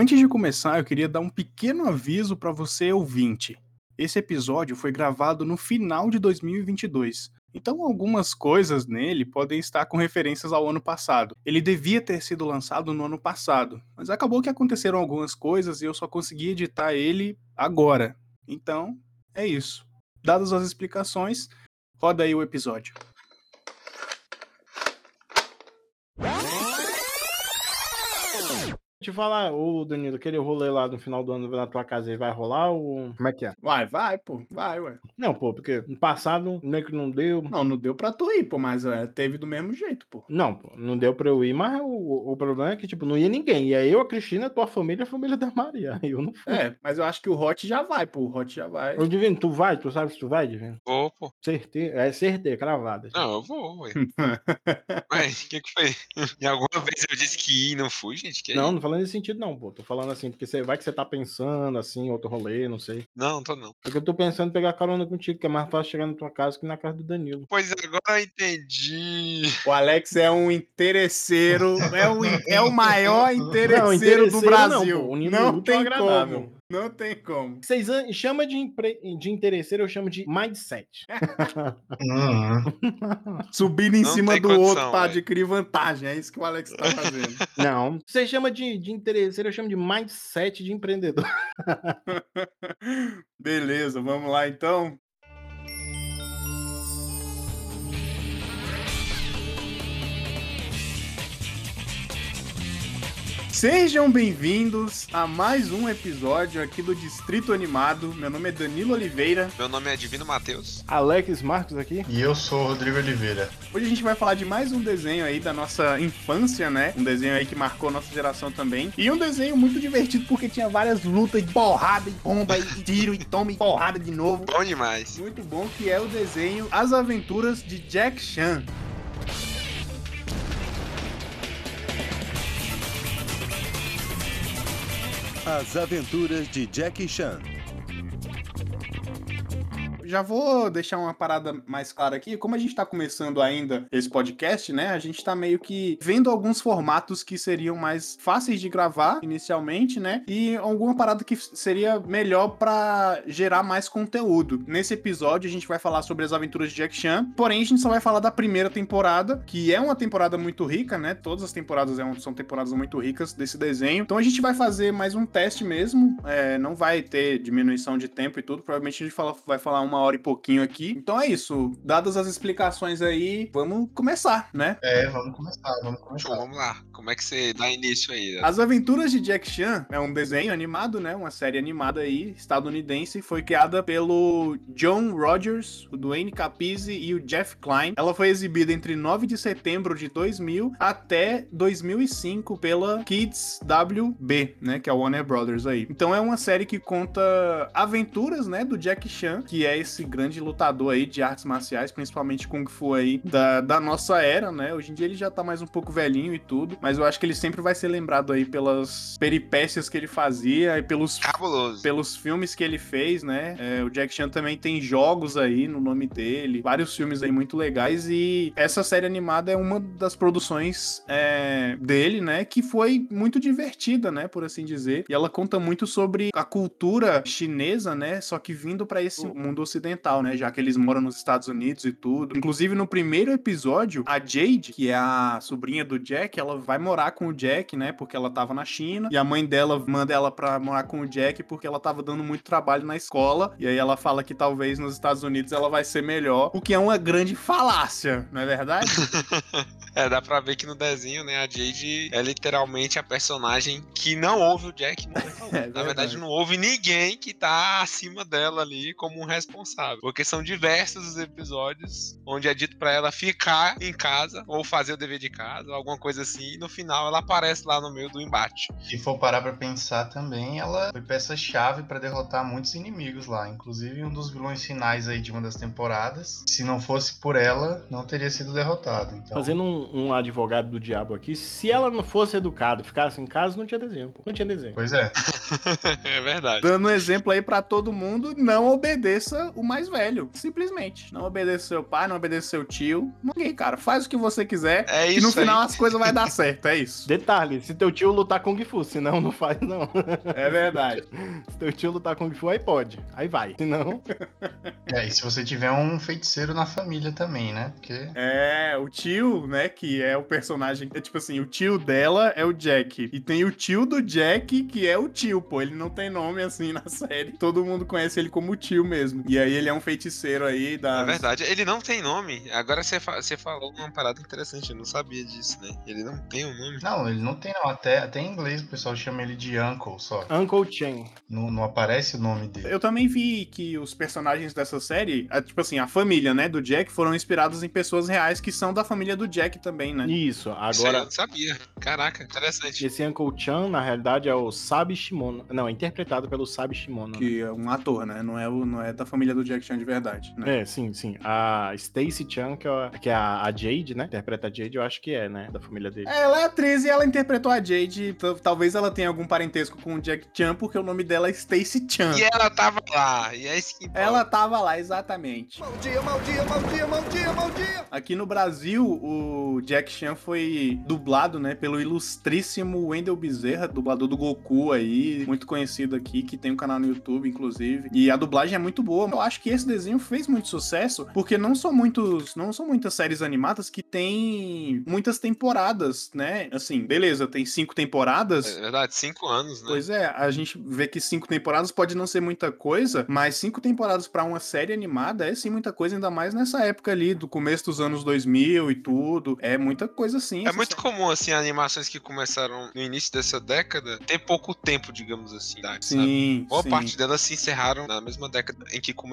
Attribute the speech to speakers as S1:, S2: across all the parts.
S1: Antes de começar, eu queria dar um pequeno aviso para você ouvinte. Esse episódio foi gravado no final de 2022. Então, algumas coisas nele podem estar com referências ao ano passado. Ele devia ter sido lançado no ano passado, mas acabou que aconteceram algumas coisas e eu só consegui editar ele agora. Então, é isso. Dadas as explicações, roda aí o episódio.
S2: Te falar, ô Danilo, aquele rolê lá no final do ano na tua casa aí vai rolar ou como é que é?
S1: Vai, vai, pô, vai, ué.
S2: Não, pô, porque no passado meio que não deu.
S1: Não, não deu pra tu ir, pô, mas é, teve do mesmo jeito, pô.
S2: Não, pô, não deu pra eu ir, mas o, o problema é que, tipo, não ia ninguém. Ia eu, a Cristina, tua família e a família da Maria. Eu não fui.
S1: É, mas eu acho que o Hot já vai, pô, o Hot já vai.
S2: Ô, Divino, tu vai? Tu sabe se tu vai, Divino?
S3: Vou, pô.
S2: Certeza, é certeza, cravada.
S3: Não, eu vou, ué. Ué, o que que foi? Em alguma vez eu disse que ia e não fui, gente? Que
S2: Não,
S3: aí?
S2: não falando nesse sentido, não, pô. Tô falando assim, porque você vai que você tá pensando assim, outro rolê, não sei.
S3: Não, não tô não.
S2: Porque eu tô pensando em pegar carona contigo, que é mais fácil chegar na tua casa que na casa do Danilo.
S3: Pois agora eu entendi.
S1: O Alex é um interesseiro, é o, é o maior interesseiro,
S2: Não, interesseiro
S1: do
S2: não,
S1: Brasil.
S2: pô, o
S1: Não,
S2: muito
S1: tem
S2: agradável.
S1: como. Não tem como.
S2: Vocês chamam de, empre... de interesseiro, eu chamo de mindset.
S1: Subindo em
S3: Não
S1: cima do
S3: condição,
S1: outro pra
S3: velho.
S1: adquirir vantagem. É isso que o Alex tá fazendo.
S2: Não. Você chama de, de interesseiro, eu chamo de mindset de empreendedor.
S1: Beleza, vamos lá então. Sejam bem-vindos a mais um episódio aqui do Distrito Animado. Meu nome é Danilo Oliveira.
S3: Meu nome é Divino Matheus.
S2: Alex Marcos aqui.
S4: E eu sou o Rodrigo Oliveira.
S1: Hoje a gente vai falar de mais um desenho aí da nossa infância, né? Um desenho aí que marcou nossa geração também. E um desenho muito divertido porque tinha várias lutas de porrada e bomba e tiro e toma e porrada de novo.
S3: Bom demais.
S1: Muito bom que é o desenho As Aventuras de Jack Chan.
S5: As Aventuras de Jackie Chan.
S1: Já vou deixar uma parada mais clara aqui. Como a gente tá começando ainda esse podcast, né? A gente tá meio que vendo alguns formatos que seriam mais fáceis de gravar inicialmente, né? E alguma parada que seria melhor pra gerar mais conteúdo. Nesse episódio a gente vai falar sobre as aventuras de Jack Chan, porém a gente só vai falar da primeira temporada, que é uma temporada muito rica, né? Todas as temporadas é são temporadas muito ricas desse desenho. Então a gente vai fazer mais um teste mesmo. é, não vai ter diminuição de tempo e tudo. Provavelmente a gente fala- vai falar uma hora e pouquinho aqui. Então é isso. Dadas as explicações aí, vamos começar, né?
S4: É, vamos começar, vamos
S3: Show,
S4: começar.
S3: vamos lá. Como é que você dá início aí?
S1: As Aventuras de Jack Chan é um desenho animado, né? Uma série animada aí, estadunidense. Foi criada pelo John Rogers, o Duane Capizzi e o Jeff Klein. Ela foi exibida entre 9 de setembro de 2000 até 2005 pela Kids WB, né? Que é a Warner Brothers aí. Então é uma série que conta aventuras, né? Do Jack Chan, que é esse grande lutador aí de artes marciais, principalmente Kung Fu aí, da, da nossa era, né? Hoje em dia ele já tá mais um pouco velhinho e tudo, mas eu acho que ele sempre vai ser lembrado aí pelas peripécias que ele fazia e pelos
S3: Cabuloso.
S1: pelos filmes que ele fez, né? É, o Jack Chan também tem jogos aí no nome dele, vários filmes aí muito legais e essa série animada é uma das produções é, dele, né? Que foi muito divertida, né? Por assim dizer. E ela conta muito sobre a cultura chinesa, né? Só que vindo pra esse mundo ocidental, né? Já que eles moram nos Estados Unidos e tudo. Inclusive no primeiro episódio, a Jade, que é a sobrinha do Jack, ela vai morar com o Jack, né? Porque ela tava na China e a mãe dela manda ela pra morar com o Jack porque ela tava dando muito trabalho na escola. E aí ela fala que talvez nos Estados Unidos ela vai ser melhor, o que é uma grande falácia, não é verdade?
S3: É, dá pra ver que no desenho, né, a Jade é literalmente a personagem que não ouve o Jack.
S1: É
S3: Na
S1: verdade.
S3: não houve ninguém que tá acima dela ali como um responsável. Porque são diversos os episódios onde é dito pra ela ficar em casa ou fazer o dever de casa, ou alguma coisa assim, e no final ela aparece lá no meio do embate.
S4: Se for parar pra pensar também, ela foi peça-chave pra derrotar muitos inimigos lá, inclusive um dos vilões finais aí de uma das temporadas. Se não fosse por ela, não teria sido derrotado. Então,
S2: Fazendo um, um advogado do diabo aqui, se ela não fosse educada, ficasse em casa, não tinha desenho. Não tinha desenho.
S4: pois é.
S3: é verdade.
S1: Dando um exemplo aí pra todo mundo, não obedeça o mais velho, simplesmente. Não obedeça seu pai, não obedeça seu tio. Ninguém, cara. Faz o que você quiser.
S3: É
S1: e no
S3: isso
S1: final
S3: aí.
S1: as coisas vai dar certo, é isso.
S2: Detalhe, se teu tio lutar Kung Fu, senão não faz, não.
S1: É verdade.
S2: Se teu tio lutar Kung Fu, aí pode. Aí vai. Senão.
S4: É, e se você tiver um feiticeiro na família também, né? Porque
S1: É, o tio, né, que é o personagem. É tipo assim, o tio dela é o Jack. E tem o tio do Jack, que é o tio, pô. Ele não tem nome assim na série. Todo mundo conhece ele como tio mesmo. E aí ele é um feiticeiro aí da.
S3: É verdade, ele não tem nome. Agora você, fa- você falou uma parada interessante, eu não sabia disso, né? Ele não tem um nome.
S4: Não, ele não tem não. Até, até em inglês o pessoal chama ele de Uncle só.
S2: Uncle Chen.
S4: Não, não aparece o nome dele.
S1: Eu também vi que os personagens dessa série, a- tipo assim, a família, né, do Jack, foram inspirados em pessoas reais que são da família do Jack também, né?
S2: Isso.
S3: Isso aí eu
S2: Agora,
S3: não sabia. Caraca, interessante.
S2: esse Uncle Chan, na realidade, é o Sabi Shimono. Não, é interpretado pelo Sabi Shimono. né?
S1: Que é um ator, né? Não é, o, não é da família do Jack Chan de verdade, né?
S2: É, sim, sim. A Stacy Chan, que é, a- que é a, a Jade, né? Interpreta a Jade, eu acho que é, né? Da família dele.
S1: Ela é atriz e ela interpretou a Jade. Talvez ela tenha algum parentesco com o Jack Chan, porque o nome dela é Stacy Chan.
S3: E ela tava lá, e é isso que.
S1: Ela tava lá, exatamente.
S5: Maldia, maldia, maldia, maldia, maldia.
S1: Aqui no Brasil, o Jack Chan foi dublado, né, pelo ilustríssimo Wendell Bezerra, dublador do Goku aí, muito conhecido aqui, que tem um canal no YouTube, inclusive. E a dublagem é muito boa. Eu acho que esse desenho fez muito sucesso, porque não são muitos, não são muitas séries animadas que têm muitas temporadas, né? Assim, beleza, tem cinco temporadas.
S3: É verdade, cinco anos, né?
S1: Pois é, a gente vê que cinco temporadas pode não ser muita coisa, mas cinco temporadas pra uma série animada é sim muita coisa, ainda mais nessa época ali, do começo dos anos 2000 e tudo. É muita coisa sim.
S3: É muito
S1: série.
S3: comum, assim, animações que começaram no início dessa década ter pouco tempo, digamos assim, sabe?
S1: Sim,
S3: Boa
S1: sim.
S3: parte delas se encerraram na mesma década em que começaram.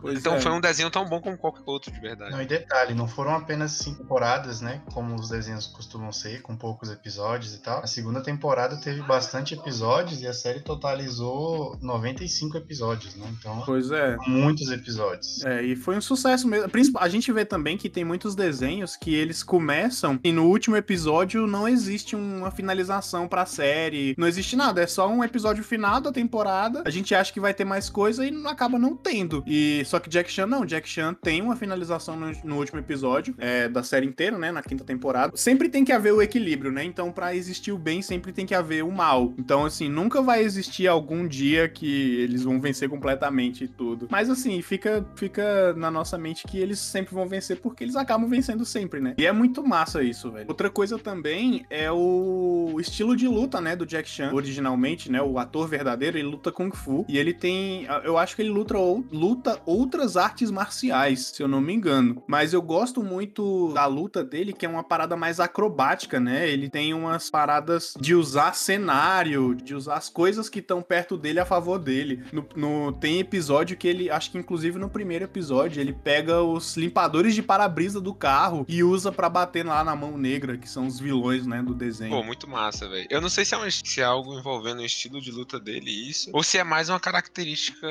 S1: Pois
S3: então
S1: é.
S3: foi um desenho tão bom como qualquer outro, de verdade.
S4: Não, e detalhe, não foram apenas cinco temporadas, né? Como os desenhos costumam ser, com poucos episódios e tal. A segunda temporada teve bastante episódios e a série totalizou 95 episódios, né? Então,
S1: Pois é.
S4: muitos episódios.
S1: É, e foi um sucesso mesmo. A gente vê também que tem muitos desenhos que eles começam e no último episódio não existe uma finalização pra série, não existe nada, é só um episódio final da temporada. A gente acha que vai ter mais coisa e não- acaba não tendo. E só que Jack Chan não, Jack Chan tem uma finalização no, no último episódio é, da série inteira, né, na quinta temporada. Sempre tem que haver o equilíbrio, né? Então pra existir o bem sempre tem que haver o mal. Então assim, nunca vai existir algum dia que eles vão vencer completamente tudo. Mas assim, fica fica na nossa mente que eles sempre vão vencer porque eles acabam vencendo sempre, né? E é muito massa isso, velho. Outra coisa também é o estilo de luta, né, do Jack Chan. Originalmente, né, o ator verdadeiro, ele luta Kung Fu. E ele tem. Eu acho que ele luta, ou- outras artes marciais, se eu não me engano. Mas eu gosto muito da luta dele, que é uma parada mais acrobática, né? Ele tem umas paradas de usar cenário, de usar as coisas que estão perto dele a favor dele. No, no- tem episódio que ele, acho que inclusive no primeiro episódio, ele pega os limpadores de para-brisa do carro e usa pra bater lá na mão negra, que são os vilões, né, do desenho.
S3: Pô, muito massa, velho. Eu não sei se é, um- se é algo envolvendo o estilo de luta dele isso, ou se é mais uma característica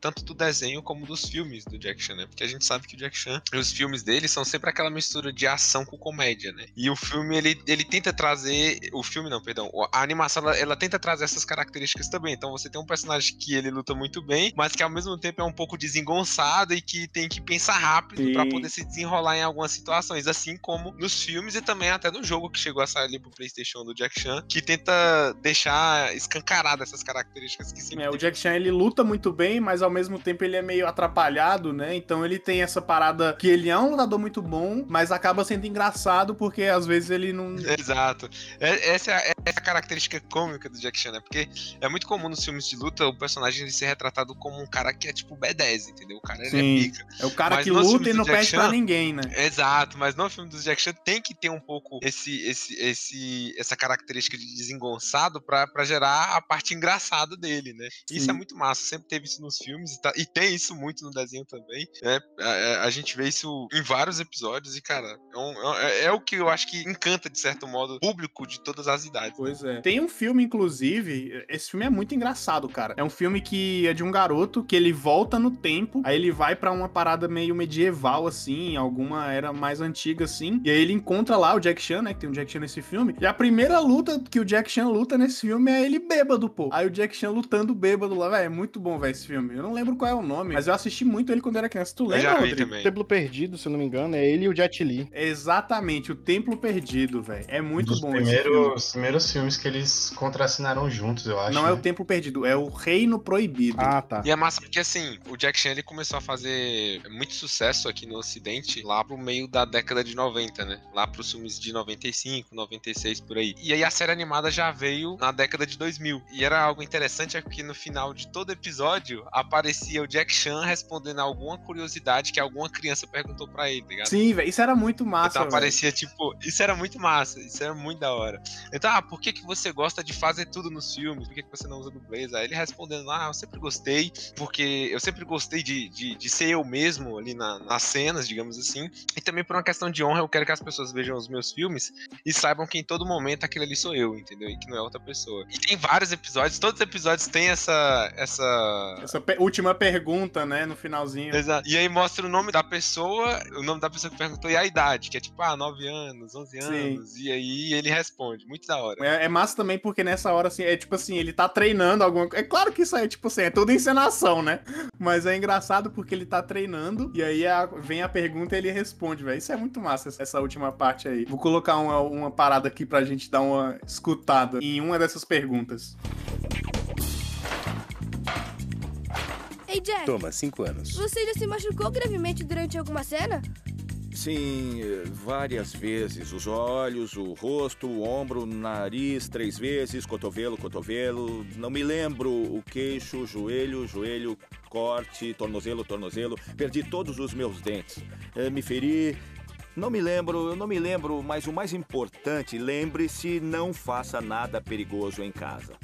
S3: tanto do desenho como dos filmes do Jack Chan, né? Porque a gente sabe que o Jack Chan, os filmes dele são sempre aquela mistura de ação com comédia, né? E o filme, ele, ele tenta trazer... O filme não, perdão. A animação, ela, ela tenta trazer essas características também. Então você tem um personagem que ele luta muito bem, mas que ao mesmo tempo é um pouco desengonçado e que tem que pensar rápido pra
S1: Sim.
S3: poder se desenrolar em algumas situações, assim como nos filmes e também até no jogo que chegou a sair ali pro PlayStation do Jack Chan, que tenta deixar escancarada essas características que sempre
S1: É, o. Jack Chan ele luta muito bem, mas ao mesmo tempo ele é meio atrapalhado, né? Então ele tem essa parada que ele é um lutador muito bom, mas acaba sendo engraçado porque às vezes ele não.
S3: Exato. É- essa é a, essa é a característica cômica do Jack Chan, né? Porque é muito comum nos filmes de luta o personagem ele ser retratado como um cara que é tipo B10, entendeu? O cara ele é pica.
S1: É o cara
S3: Mas
S1: que luta e não
S3: Jack
S1: pede pra
S3: Chan-
S1: ninguém, né?
S3: Exato, mas no filme do Jack Chan tem que ter um pouco esse, esse, esse, essa característica de desengonçado pra, pra gerar a parte engraçada dele, né? Isso
S1: Sim.
S3: é muito massa, sempre teve isso nos filmes e, tá- e tem isso muito no desenho também. né? A, a- gente vê isso em vários episódios e, cara, é, um- é- é o que eu acho que encanta, de certo modo, o público de todas as idades.
S1: Pois é. Tem um filme, inclusive, esse filme é muito engraçado, cara. É um filme que é de um garoto que ele volta no tempo, aí ele vai pra uma parada meio medieval, assim, alguma era mais antiga, assim, e aí ele encontra lá o Jack Chan, né, que tem um Jack Chan nesse filme, e a primeira luta que o Jack Chan luta nesse filme é ele bêbado, pô. Aí o Jack Chan lutando bêbado lá, velho, é muito bom, velho, esse filme. Eu não lembro qual é o nome, nome, mas eu assisti muito ele quando era criança. Tu lembra, Rodrigo?
S3: também.
S2: Templo Perdido, se eu não me engano, é ele e o Jet Li.
S1: Exatamente, o Templo Perdido, velho. É muito
S4: dos
S1: bom esse filme.
S4: primeiros, primeiros filmes que eles contracenaram juntos, eu acho.
S1: Não é o
S4: né?
S1: Templo Perdido, é o Reino Proibido.
S2: Ah, tá.
S3: E é massa porque, assim, o Jack Chan ele começou a fazer muito sucesso aqui no Ocidente lá pro meio da década de 90, né? Lá pros filmes de 95, 96, por aí. E aí a série animada já veio na década de 2000. E era algo interessante é que no final de todo episódio aparecia o Jack Chan respondendo alguma curiosidade que alguma criança perguntou pra ele, tá ligado?
S1: Sim, velho, isso era muito massa,
S3: Então aparecia, tipo, isso era muito massa, isso era muito da hora. Então, ah, por que, que você gosta de fazer tudo nos filmes? Por que, que você não usa dublês? Aí ele respondendo, ah, eu sempre gostei, porque eu sempre gostei de, de, de ser eu mesmo ali na- nas cenas, digamos assim. E também por uma questão de honra, eu quero que as pessoas vejam os meus filmes e saibam que em todo momento aquele ali sou eu, entendeu? E que não é outra pessoa. E tem vários episódios, todos os episódios têm essa. essa...
S1: Essa pe- última pergunta, né, no finalzinho.
S3: Exato. E aí mostra o nome da pessoa, o nome da pessoa que perguntou e a idade, que é tipo, ah, 9 anos, 11
S1: Sim.
S3: anos. E aí ele responde. Muito da hora.
S1: É, é massa também porque nessa hora, assim, é tipo assim, ele tá treinando alguma coisa. É claro que isso aí, tipo assim, é tudo encenação, né? Mas é engraçado porque ele tá treinando e aí a- vem a pergunta e ele responde, velho. Isso é muito massa, essa- essa última parte aí. Vou colocar uma, uma parada aqui pra gente dar uma escutada em uma dessas perguntas.
S6: Ei, Jack,
S7: Toma, cinco anos.
S6: você já se machucou gravemente durante alguma cena?
S7: Sim, eh, várias vezes. Os olhos, o rosto, o ombro, o nariz, três vezes, cotovelo, cotovelo. Não me lembro o queixo, joelho, joelho, corte, tornozelo, tornozelo. Perdi todos os meus dentes. Eh, Me feri. Não me lembro, eu não me lembro, mas o mais importante, lembre-se, não faça nada perigoso em casa.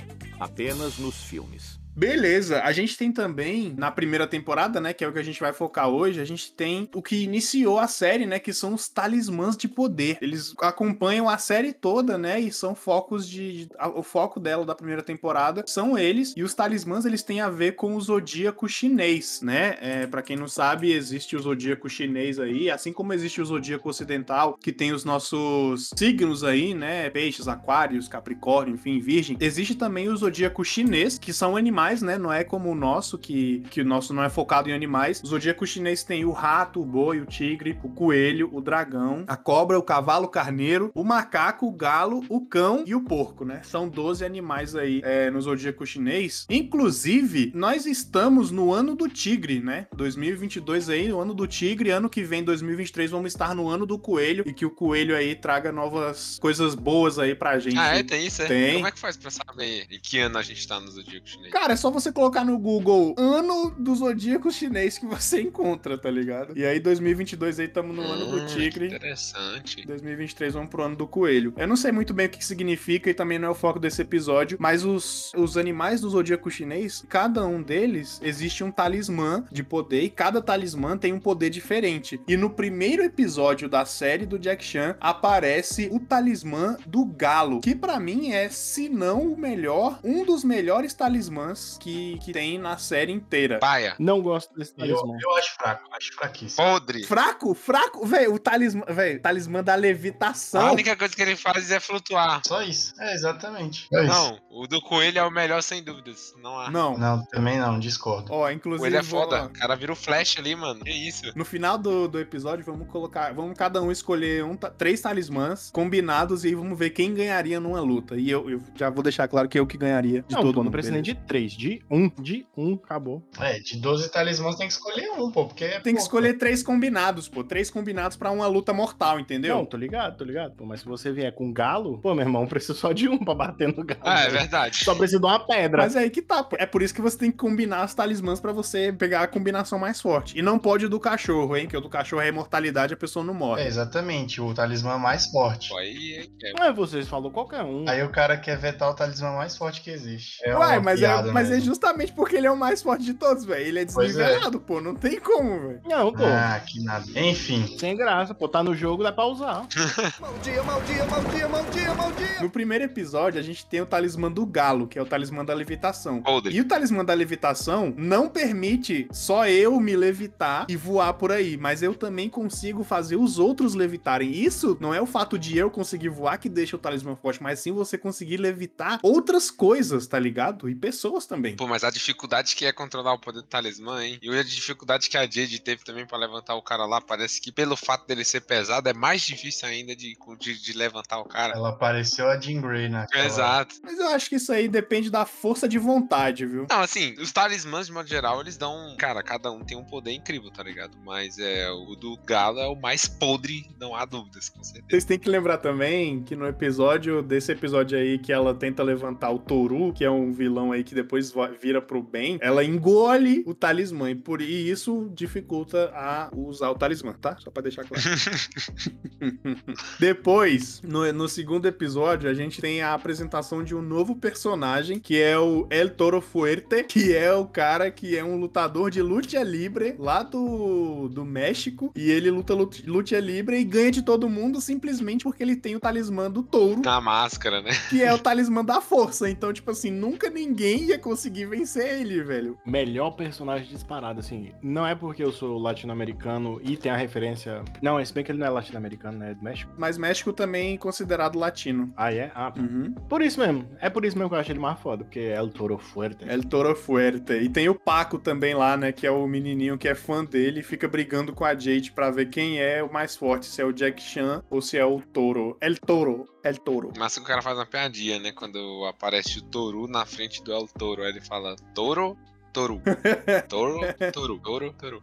S7: Apenas nos filmes.
S1: Beleza, a gente tem também, na primeira temporada, né, que é o que a gente vai focar hoje, a gente tem o que iniciou a série, né, que são os talismãs de poder. Eles acompanham a série toda, né, e são focos de... o foco dela da primeira temporada são eles, e os talismãs, eles têm a ver com o zodíaco chinês, né, é, para quem não sabe, existe o zodíaco chinês aí, assim como existe o zodíaco ocidental, que tem os nossos signos aí, né, peixes, aquários, capricórnio, enfim, virgem, existe também o zodíaco chinês, que são animais, né? Não é como o nosso, que, que o nosso não é focado em animais. O zodíaco chinês tem o rato, o boi, o tigre, o coelho, o dragão, a cobra, o cavalo, o carneiro, o macaco, o galo, o cão e o porco, né? São 12 animais aí é, no zodíaco chinês. Inclusive, nós estamos no ano do tigre, né? 2022 aí, o ano do tigre. Ano que vem, 2023, vamos estar no ano do coelho e que o coelho aí traga novas coisas boas aí pra gente.
S3: Ah, é? Tem isso? É?
S1: Tem.
S3: Como é que faz pra saber em que ano a gente tá no Zodíaco Chinês?
S1: Cara, é só você colocar no Google ano do zodíaco chinês que você encontra, tá ligado? E aí, 2022 aí, tamo no ano do
S3: Hum,
S1: tigre.
S3: Interessante.
S1: 2023 vamos pro ano do coelho. Eu não sei muito bem o que que significa e também não é o foco desse episódio, mas os, os animais do zodíaco chinês, cada um deles existe um talismã de poder e cada talismã tem um poder diferente. E no primeiro episódio da série do Jack Chan aparece o talismã do galo, que pra mim é, se não o melhor, um dos melhores talismãs que, que tem na série inteira.
S3: Paia.
S2: Não gosto desse
S4: Eu,
S2: talismã.
S4: eu acho fraco, acho fraquíssimo.
S3: Podre.
S1: Fraco, fraco, velho, o talismã, velho, talismã da levitação.
S3: A única coisa que ele faz é flutuar.
S4: Só isso. É, exatamente. É isso.
S3: Não, o do coelho é o melhor sem dúvidas. Não há.
S1: Não.
S4: Não, também não, discordo.
S1: Ó,
S3: O
S1: inclusive.
S3: coelho é
S1: vou-
S3: foda. O cara vira o flash ali, mano. Que isso?
S1: No final do, do episódio, vamos colocar. Vamos cada um escolher um, três talismãs combinados e vamos ver quem ganharia numa luta. E eu, eu já vou deixar claro que eu que ganharia de
S2: não,
S1: todo
S2: pô, não
S1: mundo.
S2: precisa nem de três, de um. De um, acabou.
S4: É, de 12 talismãs tem que escolher um, pô, porque.
S1: Tem que
S4: pô,
S1: escolher três combinados, pô. Três combinados pra uma luta mortal, entendeu?
S2: Não, tô ligado, tô ligado. Pô, mas se você vier com galo, pô, meu irmão, precisa só de um pra bater no galo.
S3: Ah, é verdade.
S2: Só precisa de uma pedra.
S1: Mas é aí que tá. pô. É por isso que você tem que combinar as talismãs pra você pegar a combinação mais forte. E não pode o do cachorro, hein? Que o do cachorro é imortalidade, a pessoa não morre.
S4: É, exatamente, o talismã mais forte.
S3: Pô, aí é- é-
S2: Não é vocês falou qualquer um.
S4: Aí o cara quer vetar o talismã mais forte que existe. É uma
S1: mas,
S4: piada
S1: é, mas é justamente porque ele é o mais forte de todos, velho. Ele é
S4: é.
S1: desnivelado, pô. Não tem como, velho.
S2: Não, pô.
S4: Ah, que nada. Enfim,
S2: Sem graça, pô, tá no jogo, dá pra usar.
S5: Mau dia, mau dia, mau dia, mau dia, mau dia.
S1: No primeiro episódio, a gente tem o talismã do galo, que é o talismã da levitação. E o talismã da levitação não permite só eu me levitar e voar por aí, mas eu também consigo fazer os outros levitarem. Isso não é o fato de eu conseguir voar que deixa o talismã forte, mas sim você conseguir levitar outras coisas, tá ligado? E pessoas também.
S3: Pô, mas a dificuldade que é controlar o poder do talismã, hein? E a dificuldade que a Jade teve também pra levantar o cara lá, parece que pelo fato dele ser pesado, é mais difícil ainda de, de, de levantar o cara.
S4: Ela pareceu a Jean Grey naquela...
S3: Exato.
S1: Mas eu acho que isso aí depende da força de vontade, viu?
S3: Não, assim, os talismãs, de modo geral, eles dão. Cara, cada um tem um poder incrível, tá ligado? Mas é o do Galo é o mais podre, não há dúvidas, com certeza.
S1: Vocês têm que lembrar também que no episódio, desse episódio aí, que ela tenta levantar o Toru, que é um vilão aí que depois va- vira pro bem, ela engole o talismã. E por isso dificulta a usar o talismã, tá? Só pra deixar claro. Depois, no, no segundo episódio, a gente tem a apresentação de um novo personagem, que é o El Toro Fuerte, que é o cara que é um lutador de luta livre lá do, do México. E ele luta lut- luta livre e ganha de todo mundo simplesmente porque ele tem o talismã do touro,
S3: Na máscara, né?
S1: que é o talismã da força. Então, tipo assim, nunca ninguém ia conseguir vencer ele, velho.
S2: Melhor personagem disparado, assim. Não é porque eu sou latino-americano e tem a referência. Não, se bem que ele não é latino-americano, né? É do México.
S1: Mas México também é considerado latino.
S2: Ah, é? Ah,
S1: Uhum.
S2: por isso mesmo. É por isso mesmo que eu acho ele mais foda, porque é o Toro Fuerte.
S1: El Toro Fuerte. E tem o Paco também lá, né? Que é o menininho que é fã dele e fica brigando com a Jade pra ver quem é o mais forte, se é o Jack Chan ou se é o Toro. El Toro. El Toro.
S3: Mas o cara faz uma piadinha, né? Quando aparece o Toru na frente do El Toro. Aí ele fala: Toro, Toru. Toro, Toru, Toro, Toru.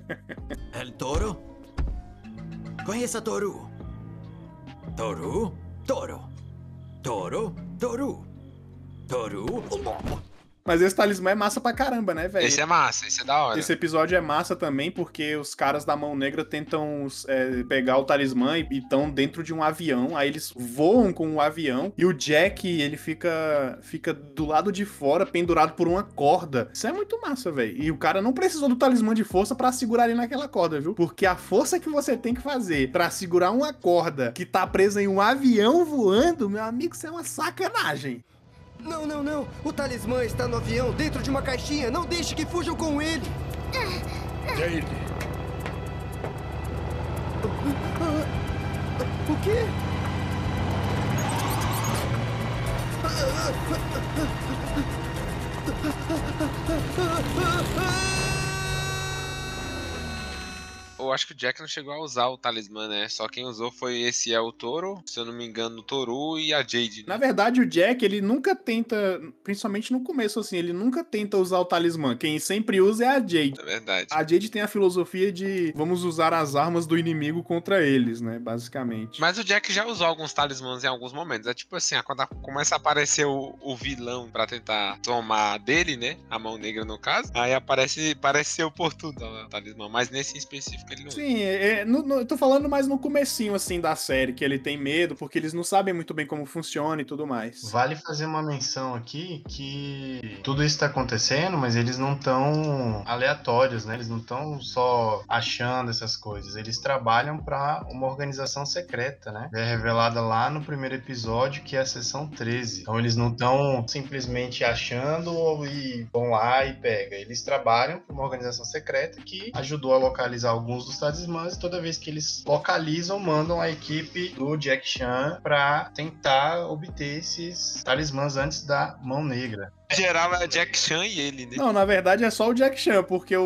S8: El toro? Conheça Toru. Toru? Toro. Toro? Toru. Toru?
S1: Mas esse talismã é massa pra caramba, né, velho?
S3: Esse é massa, esse é da hora.
S1: Esse episódio é massa também porque os caras da Mão Negra tentam é, pegar o talismã e estão dentro de um avião. Aí eles voam com o avião e o Jack, ele fica, fica do lado de fora, pendurado por uma corda. Isso é muito massa, velho. E o cara não precisou do talismã de força pra segurar ele naquela corda, viu? Porque a força que você tem que fazer pra segurar uma corda que tá presa em um avião voando, meu amigo, isso é uma sacanagem.
S5: Não, não, não. O talismã está no avião, dentro de uma caixinha. Não deixe que fujam com ele.
S8: Jade.
S5: O quê?
S3: Eu acho que o Jack não chegou a usar o talismã, né? Só quem usou foi esse El Toro, se eu não me engano, o Toru e a Jade.
S1: Na verdade, o Jack, ele nunca tenta, principalmente no começo, assim, ele nunca tenta usar o talismã. Quem sempre usa é a Jade.
S3: É verdade.
S1: A Jade tem a filosofia de vamos usar as armas do inimigo contra eles, né? Basicamente.
S3: Mas o Jack já usou alguns talismãs em alguns momentos. É tipo assim, quando começa a aparecer o, o vilão pra tentar tomar dele, né? A mão negra no caso. Aí aparece, parece ser oportuno o talismã. Mas nesse específico ele não.
S1: Sim, é, é, no- no- eu tô falando mais no comecinho, assim, da série, que ele tem medo, porque eles não sabem muito bem como funciona e tudo mais.
S4: Vale fazer uma menção aqui que tudo isso tá acontecendo, mas eles não tão aleatórios, né? Eles não estão só achando essas coisas. Eles trabalham para uma organização secreta, né? É revelada lá no primeiro episódio, que é a seção 13. Então eles não estão simplesmente achando e vão lá e pega. Eles trabalham para uma organização secreta que ajudou a localizar alguns dos talismãs e toda vez que eles localizam, mandam a equipe do Jack Chan para tentar obter esses talismãs antes da mão negra.
S3: Geral é Jack Chan e ele, né?
S1: Não, na verdade é só o Jack Chan, porque o,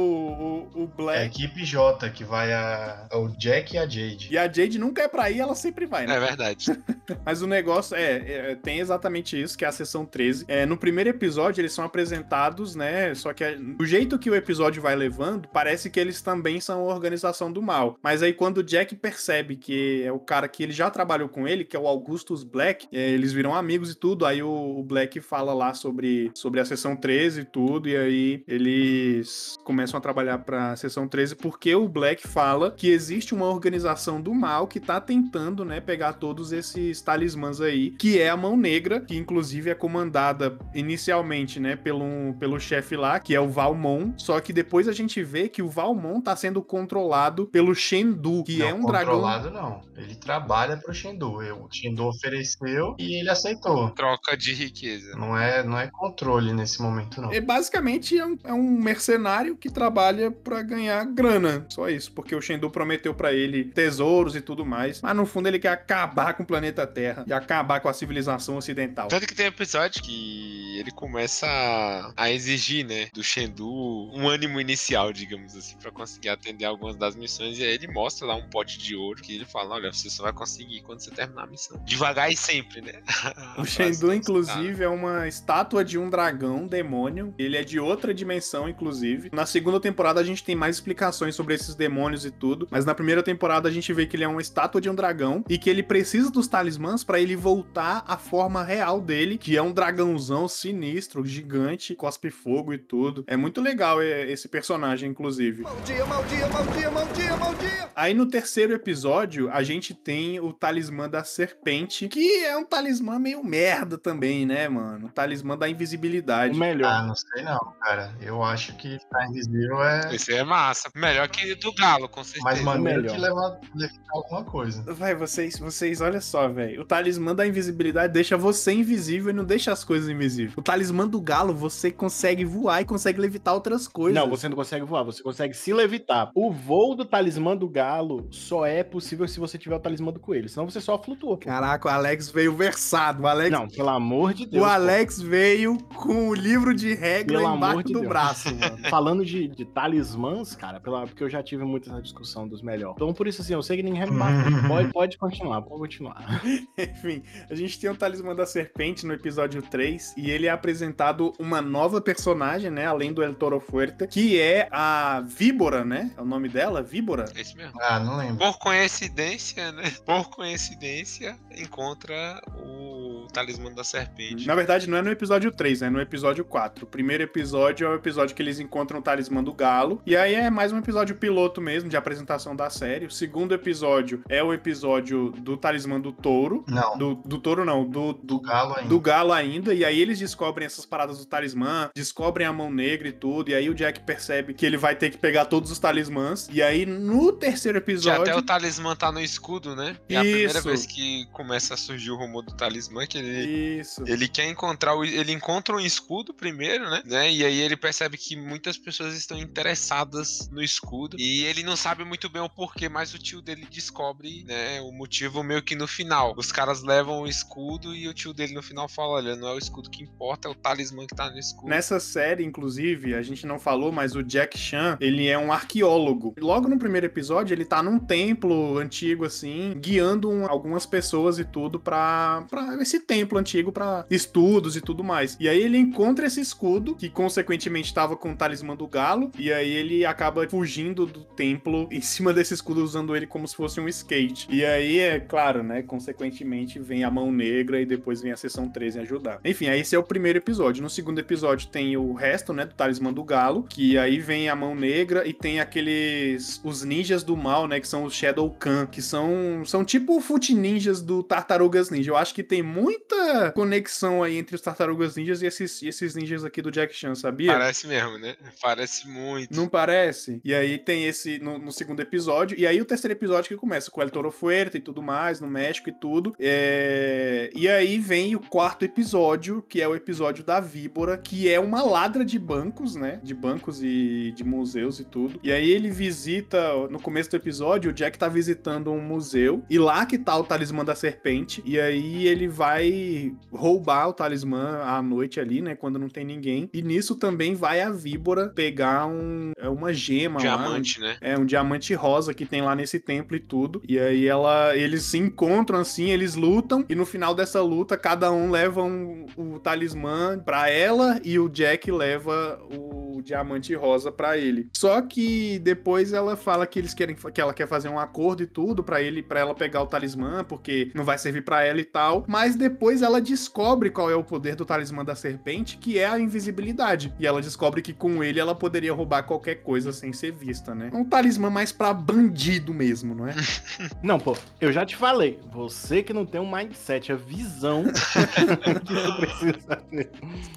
S1: o, o
S4: É a
S1: Black
S4: equipe J que vai a, o Jack e a Jade.
S1: e a Jade nunca é pra ir, ela sempre vai, né?
S3: É verdade.
S1: Mas o negócio é, é, tem exatamente isso, que é a sessão 13. É, no primeiro episódio, eles são apresentados, né? Só que é- do jeito que o episódio vai levando, parece que eles também são a organização do mal. Mas aí, quando o Jack percebe que é o cara que ele já trabalhou com ele, que é o Augustus Black, é, eles viram amigos e tudo. Aí o, o Black fala lá sobre, sobre a sessão 13 e tudo. E aí eles começam a trabalhar pra sessão 13 porque o Black fala que existe uma organização do mal que tá tentando, né, pegar todos esses talismãs aí, que é a Mão Negra, que inclusive é comandada inicialmente, né, pelo, pelo chefe lá, que é o Valmon, só que depois a gente vê que o Valmon tá sendo controlado pelo Shendu, que
S4: não,
S1: é um dragão.
S4: controlado não. Ele trabalha pro Shendu. Eu- O Shendu ofereceu e ele aceitou.
S3: Troca de riqueza.
S4: Não é, não é controle nesse momento, não.
S1: É basicamente é um, é um mercenário que trabalha pra ganhar grana. Só isso, porque o Shendu prometeu pra ele tesouros e tudo mais. Mas no fundo ele quer acabar com o planeta Terra e acabar com a civilização ocidental.
S3: Tanto que tem episódio que ele começa a- a exigir, né, do Shendu um ânimo inicial, digamos assim, pra conseguir atender algumas das missões. E aí ele mostra lá um pote de ouro que ele fala: olha, você só vai conseguir quando você terminar a missão. Devagar e sempre, né?
S1: O Shendu, inclusive, é uma estátua de um dragão, um demônio. Ele é de outra dimensão, inclusive. Na segunda temporada, a gente tem mais explicações sobre esses demônios e tudo. Mas na primeira temporada, a gente vê que ele é uma estátua de um dragão e que ele precisa dos talismãs pra ele voltar à forma real dele, que é um dragãozão sinistro, gigante, cospe fogo e tudo. É muito legal é, esse personagem, inclusive.
S5: Mau dia, mau dia, mau dia, mau dia, mau dia!
S1: Aí no terceiro episódio, a gente tem o talismã da serpente, que é um talismã meio merda também, né, mano? O talismã da
S2: O
S1: invisibilidade.
S2: melhor.
S4: Ah, não sei não, cara. Eu acho que ficar invisível é
S3: Esse é massa. Melhor que do Galo, com certeza.
S4: mais maneiro
S2: melhor.
S4: que levar, levar alguma coisa.
S1: Vai, vocês, vocês, olha só, velho. O talismã da invisibilidade deixa você invisível e não deixa as coisas invisíveis. O talismã do galo, você consegue voar e consegue levitar outras coisas.
S2: Não, você não consegue voar, você consegue se levitar. O voo do talismã do galo só é possível se você tiver o talismã do coelho, senão você só flutua. pô.
S1: Caraca, o Alex veio versado. O Alex,
S2: Não, pelo amor de Deus.
S1: o
S2: pô.
S1: Alex veio com o livro de regra
S2: Pelo
S1: embaixo
S2: amor de
S1: do
S2: Deus.
S1: braço, mano.
S2: Falando de, de talismãs, cara, pela, porque eu já tive muito essa discussão dos melhores. Então, por isso, assim, eu sei que ninguém me mata. pode, pode continuar, pode continuar.
S1: Enfim, a gente tem o Talismã da Serpente no episódio 3 e ele é apresentado uma nova personagem, né, além do El Toro Fuerte, que é a Víbora, né? É o nome dela? Víbora?
S3: É isso mesmo.
S4: Ah, não lembro.
S3: Por coincidência, né? Por coincidência, encontra o talismã da serpente.
S1: Na verdade, não é no episódio 3, é no episódio 4. O primeiro episódio é o episódio que eles encontram o Talismã do Galo. E aí é mais um episódio piloto mesmo, de apresentação da série. O segundo episódio é o episódio do Talismã do Touro.
S4: Não,
S1: Do, do touro não, do,
S4: do galo ainda.
S1: do galo ainda, e aí eles descobrem essas paradas do talismã, descobrem a mão negra e tudo, e aí o Jack percebe que ele vai ter que pegar todos os talismãs, e aí no terceiro
S3: Já
S1: episódio...
S3: até o talismã tá no escudo, né? É a primeira
S1: Isso.
S3: vez que começa a surgir o rumor do talismã, que ele,
S1: Isso.
S3: ele quer encontrar o, ele encontra um escudo primeiro, né? né? E aí ele percebe que muitas pessoas estão interessadas no escudo e ele não sabe muito bem o porquê, mas o tio dele descobre, né, o motivo meio que no final. Os caras levam o escudo e o tio dele no final fala, olha, não é o escudo que importa, é o talismã que tá no escudo.
S1: Nessa série, inclusive, a gente não falou, mas o Jack Chan, ele é um arqueólogo. Logo no primeiro episódio, ele tá num templo antigo, assim, guiando um- algumas pessoas e tudo pra esse templo antigo, pra estudos e tudo mais. E aí ele encontra esse escudo, que consequentemente tava com o talismã do galo, e aí ele acaba fugindo do templo em cima desse escudo, usando ele como se fosse um skate. E aí, é claro, né, consequentemente vem a mão negra e depois vem a sessão 13 ajudar. Enfim, aí esse é o primeiro episódio. No segundo episódio tem o resto, né, do talismã do galo, que aí vem a mão negra e tem aqueles os ninjas do mal, né, que são os Shadow Khan, que são são tipo fute ninjas do Tartarugas Ninja. Eu acho que tem muita conexão aí entre os Tartarugas Ninjas e esses, e esses ninjas aqui do Jack Chan, sabia?
S3: Parece mesmo, né? Parece muito.
S1: Não parece? E aí tem esse no, no segundo episódio. E aí o terceiro episódio que começa com o El Toro Fuerte e tudo mais, no México e tudo. É, E aí vem o quarto episódio, que é o episódio da Víbora, que é uma ladra de bancos, né? De bancos e de museus e tudo. E aí ele visita, no começo do episódio, o Jack tá visitando um museu. E lá que tá o talismã da serpente. E aí ele vai roubar o talismã à noite ali, né? Quando não tem ninguém. E nisso também vai a Víbora pegar um, é uma gema lá,
S3: Diamante, né?
S1: é um diamante rosa que tem lá nesse templo e tudo. E aí ela, eles se encontram assim, eles lutam e no final dessa luta cada um leva um, o talismã pra ela e o Jack leva o diamante rosa pra ele. Só que depois ela fala que eles querem que ela quer fazer um acordo e tudo pra ele para ela pegar o talismã porque não vai servir pra ela e tal. Mas depois ela descobre qual é o poder do talismã da serpente, que é a invisibilidade. E ela descobre que com ele ela poderia roubar qualquer coisa sem ser vista, né? É um talismã mais pra bandido mesmo, não é?
S2: Não, pô, eu já te falei. Você que não tem um mindset, a visão que tu precisa ter.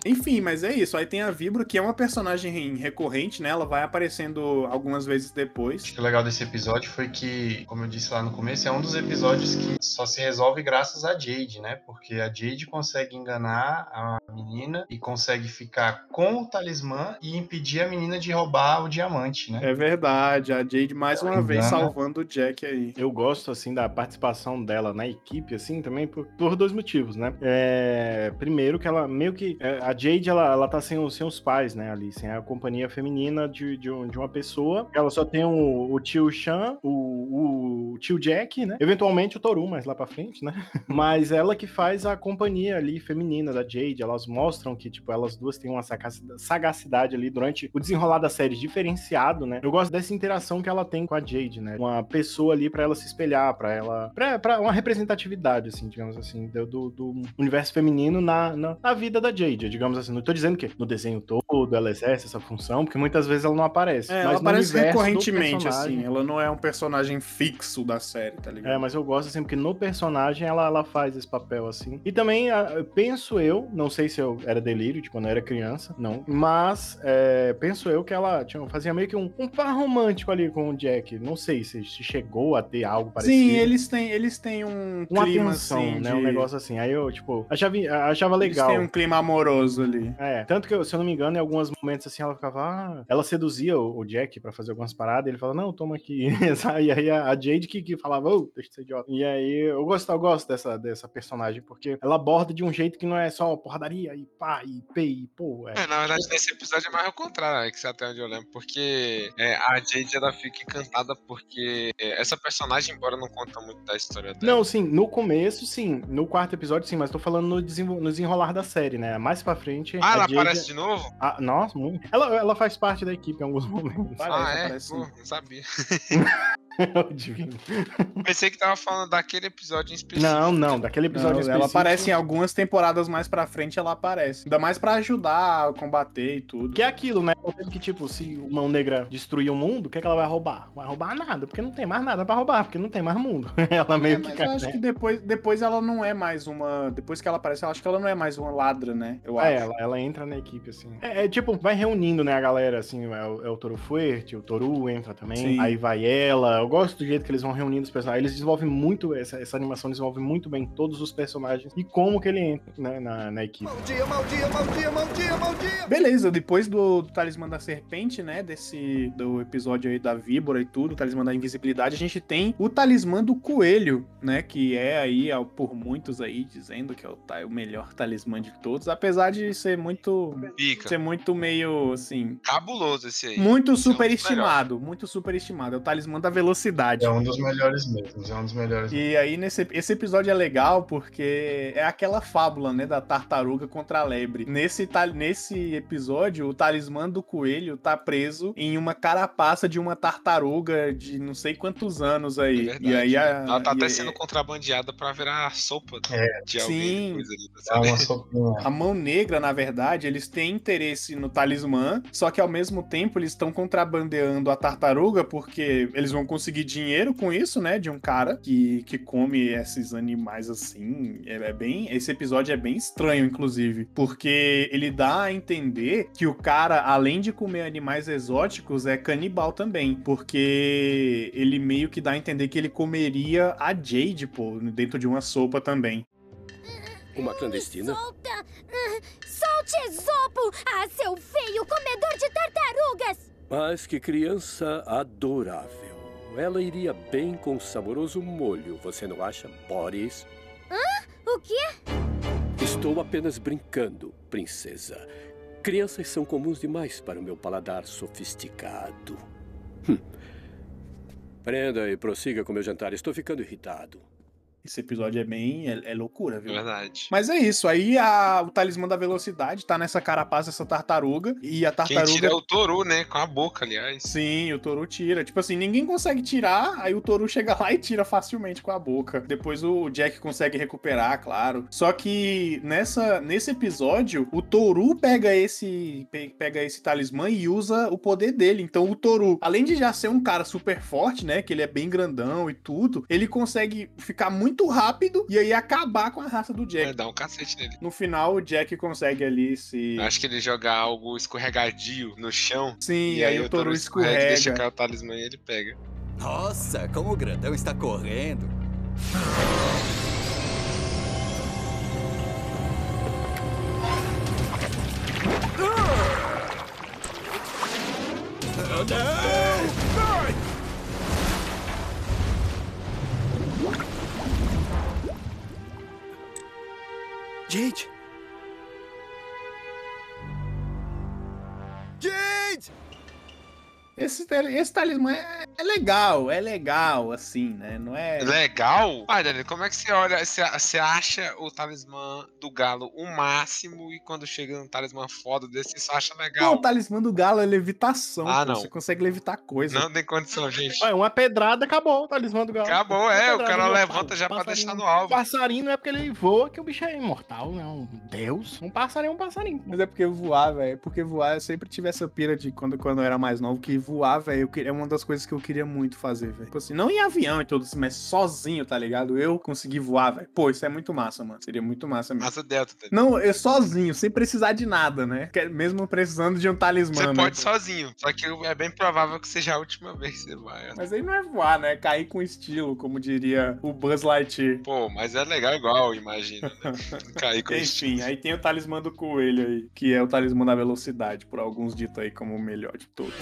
S1: Enfim, mas é isso. Aí tem a Vibro, que é uma personagem recorrente, né? Ela vai aparecendo algumas vezes de- depois.
S4: Acho que o legal desse episódio foi que, como eu disse lá no começo, é um dos episódios que só se resolve graças a Jade, né? Porque a Jade consegue enganar a menina e consegue ficar com o talismã e impedir a menina de roubar o diamante, né?
S1: É verdade, a Jade mais uma
S4: Ela
S1: vez
S4: engana.
S1: salvando o Jack aí.
S2: Eu gosto, assim, da participação dela na equipe, assim, também por, por dois motivos, né? É, primeiro que ela meio que... é, A Jade, ela, ela tá sem, os- sem os pais, né, ali, sem a companhia feminina de, de, um- de uma pessoa. Ela só tem o, o tio Chan, o, o tio Jack, né? Eventualmente o Toru, mais lá pra frente, né? Mas ela que faz a companhia ali feminina da Jade. Elas mostram que, tipo, elas duas têm uma sagacidade, ali durante o desenrolar da série diferenciado, né? Eu gosto dessa interação que ela tem com a Jade, né? Uma pessoa ali pra ela se espelhar, pra ela. Pra, pra uma representatividade, assim, digamos assim, do, do- universo feminino na, na, na vida da Jade, digamos assim. Não tô dizendo que no desenho todo ela exerce essa função, porque muitas vezes ela não aparece.
S1: É,
S2: mas
S1: ela aparece recorrentemente, assim. Ela não é um personagem fixo da série, tá ligado?
S2: é, mas eu gosto assim, porque no personagem ela, ela faz esse papel assim. E também, ah, penso eu, não sei se eu era delírio de quando eu era criança, não. Mas é, penso eu que ela tinha, fazia meio que um, um par romântico ali com o Jack. Não sei se, se chegou a ter algo parecido.
S1: Sim, eles têm, eles têm um
S2: Uma
S1: clima
S2: atenção,
S1: assim,
S2: né?
S1: de-
S2: Um negócio assim. Aí eu, tipo, achava, achava
S1: Eles
S2: legal.
S1: têm um clima amoroso ali.
S2: É, tanto que, eu- se eu não me engano, em alguns momentos assim, ela ficava, ah, ela seduzia o, o Jack pra fazer algumas paradas, e ele falava, não, toma aqui. e aí a, a Jade que, que falava, ô, deixa de ser idiota. E aí eu gosto, eu gosto dessa, dessa personagem, porque ela aborda de um jeito que não é só porradaria e pá, e pê, e pô. É.
S3: É, na verdade, nesse episódio é mais ao contrário, né, que até onde eu lembro, porque é, a Jade ela fica encantada porque é, essa personagem, embora não conta muito da história dela,
S2: Não, sim, no começo, sim. No quarto episódio, sim, mas tô falando no, no desenrolar da série, né? Mais pra frente.
S3: ah, ela
S2: Jade-
S3: aparece de novo?
S2: Ah, nossa, muito. Ela, ela faz parte da equipe em alguns momentos.
S1: Parece,
S3: ah, é?
S1: parece
S3: Pô, não sabia.
S2: Divino.
S3: Pensei que tava falando daquele episódio em específico.
S2: Não, não, daquele episódio
S1: Não, ela
S2: específico-
S1: aparece em algumas temporadas mais pra frente, ela aparece. Ainda mais pra ajudar a combater e tudo.
S2: Que é aquilo, né? Que tipo, se o Mão Negra destruir o mundo, o que, é que ela vai roubar? Não vai roubar nada, porque não tem mais nada pra roubar, porque não tem mais mundo. ela meio
S1: É,
S2: que.
S1: mas eu acho
S2: né?
S1: que depois, depois ela não é mais uma. Depois que ela aparece, eu acho que ela não é mais uma ladra, né? Eu
S2: É,
S1: acho.
S2: ela, ela entra na equipe, assim. É, é, tipo, vai reunindo, né, a galera, assim, é o, é o Toro Fuerte, o Toru entra também,
S1: Sim.
S2: aí vai ela. Eu gosto do jeito que eles vão reunindo os personagens. Eles desenvolvem muito, essa, essa animação desenvolve muito bem todos os personagens e como que ele entra né, na, na equipe.
S5: Mal dia, mal dia, mal dia, mal dia, mal dia.
S1: Beleza, depois do, do Talismã da Serpente, né? Desse do episódio aí da víbora e tudo, o Talismã da Invisibilidade, a gente tem o Talismã do Coelho, né? Que é aí, ó, por muitos aí, dizendo que é o, ta- o melhor talismã de todos, apesar de ser muito.
S3: Pica.
S1: ser muito meio assim.
S3: Cabuloso esse aí.
S1: Muito
S3: é
S1: superestimado, muito superestimado. É o talismã da velocidade.
S4: É um dos melhores mesmo, é um dos melhores.
S1: E aí, nesse esse episódio é legal porque é aquela fábula, né, da tartaruga contra a lebre. Nesse, nesse episódio, o talismã do coelho tá preso em uma carapaça de uma tartaruga de não sei quantos anos
S3: É
S1: aí.
S3: verdade.
S1: e aí a,
S3: Ela tá
S1: e
S3: até
S1: aí-
S3: sendo contrabandeada pra virar sopa
S4: É.
S3: de alguém
S1: Sim.
S3: ali
S4: uma sopinha.
S1: A mão negra, na verdade, eles têm interesse no talismã, só que ao mesmo tempo eles estão contrabandeando a tartaruga porque eles vão conseguir dinheiro com isso, né? De um cara que, que come esses animais assim. É, é bem. Esse episódio é bem estranho, inclusive, porque ele dá a entender que o cara, além de comer animais exóticos, é canibal também, porque ele meio que dá a entender que ele comeria a Jade, pô, dentro de uma sopa também.
S9: Uma clandestina?
S6: Solta! Ah, Solte Esopo! Ah, seu feio comedor de tartarugas!
S9: Mas que criança adorável. Ela iria bem com um saboroso molho, você não acha, Boris?
S6: O quê?
S9: Estou apenas brincando, princesa. Crianças são comuns demais para o meu paladar sofisticado. Hum. Prenda e prossiga com meu jantar. Estou ficando irritado.
S1: Esse episódio é bem. é, é loucura, viu?
S3: verdade.
S1: Mas é isso, aí a- o talismã da velocidade tá nessa carapaça, essa tartaruga, e a
S3: Quem
S1: tartaruga.
S3: tira é o Toru, né? Com a boca, aliás.
S1: Sim, o Toru tira. Tipo assim, ninguém consegue tirar, aí o Toru chega lá e tira facilmente com a boca. Depois o Jack consegue recuperar, claro. Só que nessa, nesse episódio, o Toru pega esse, pe- pega esse talismã e usa o poder dele. Então o Toru, além de já ser um cara super forte, né, que ele é bem grandão e tudo, ele consegue ficar muito muito rápido e aí acabar com a raça do
S3: Vai
S1: Jack.
S3: dar um cacete nele.
S1: No final, o Jack consegue ali se.
S3: Eu Acho que ele joga algo escorregadio no chão.
S1: Sim,
S3: e aí,
S1: o Toru
S3: escorrega, deixa cair o talismã e ele pega.
S8: Nossa, como o grandão está correndo. Oh, não! Jade!
S5: Jade!
S1: Esse, esse talismã é, é legal, é legal, assim, né? Não é.
S3: Legal? Ah, Daniel, como é que você olha, você, você acha o talismã do galo o máximo e quando chega um talismã foda desse, você só acha legal?
S1: o talismã do galo é levitação.
S3: Ah,
S1: pô,
S3: não.
S1: Você consegue levitar coisa.
S3: Não tem condição, gente.
S2: Ué, uma pedrada acabou o talismã do galo.
S3: Acabou,
S2: Uma
S3: é, o cara levanta já pra deixar no alvo.
S2: Passarinho não é porque ele voa que o bicho é imortal, né? Um deus. Um passarinho é um passarinho.
S1: Mas é porque voar, velho. Porque voar, eu sempre tive essa pira de quando, quando eu era mais novo, que voar, velho, eu queria- é uma das coisas que eu queria muito fazer, velho. Tipo assim, não em avião e tudo assim, mas sozinho, tá ligado? Eu conseguir voar, velho. Pô, isso é muito massa, mano. Seria muito massa mesmo.
S3: Asa delta, Daniel.
S1: Não, eu sozinho, sem precisar de nada, né? Que- Mesmo precisando de um talismã,
S3: Você
S1: né?
S3: pode sozinho, só que é bem provável que seja a última vez que você vai.
S1: Mas aí não é voar, né? É cair com estilo, como diria o Buzz Lightyear.
S3: Pô, mas é legal igual, imagina. Né? Cair com
S1: Enfim, aí tem o talismã do coelho aí, que é o talismã da velocidade, por alguns dito aí como o melhor de todos.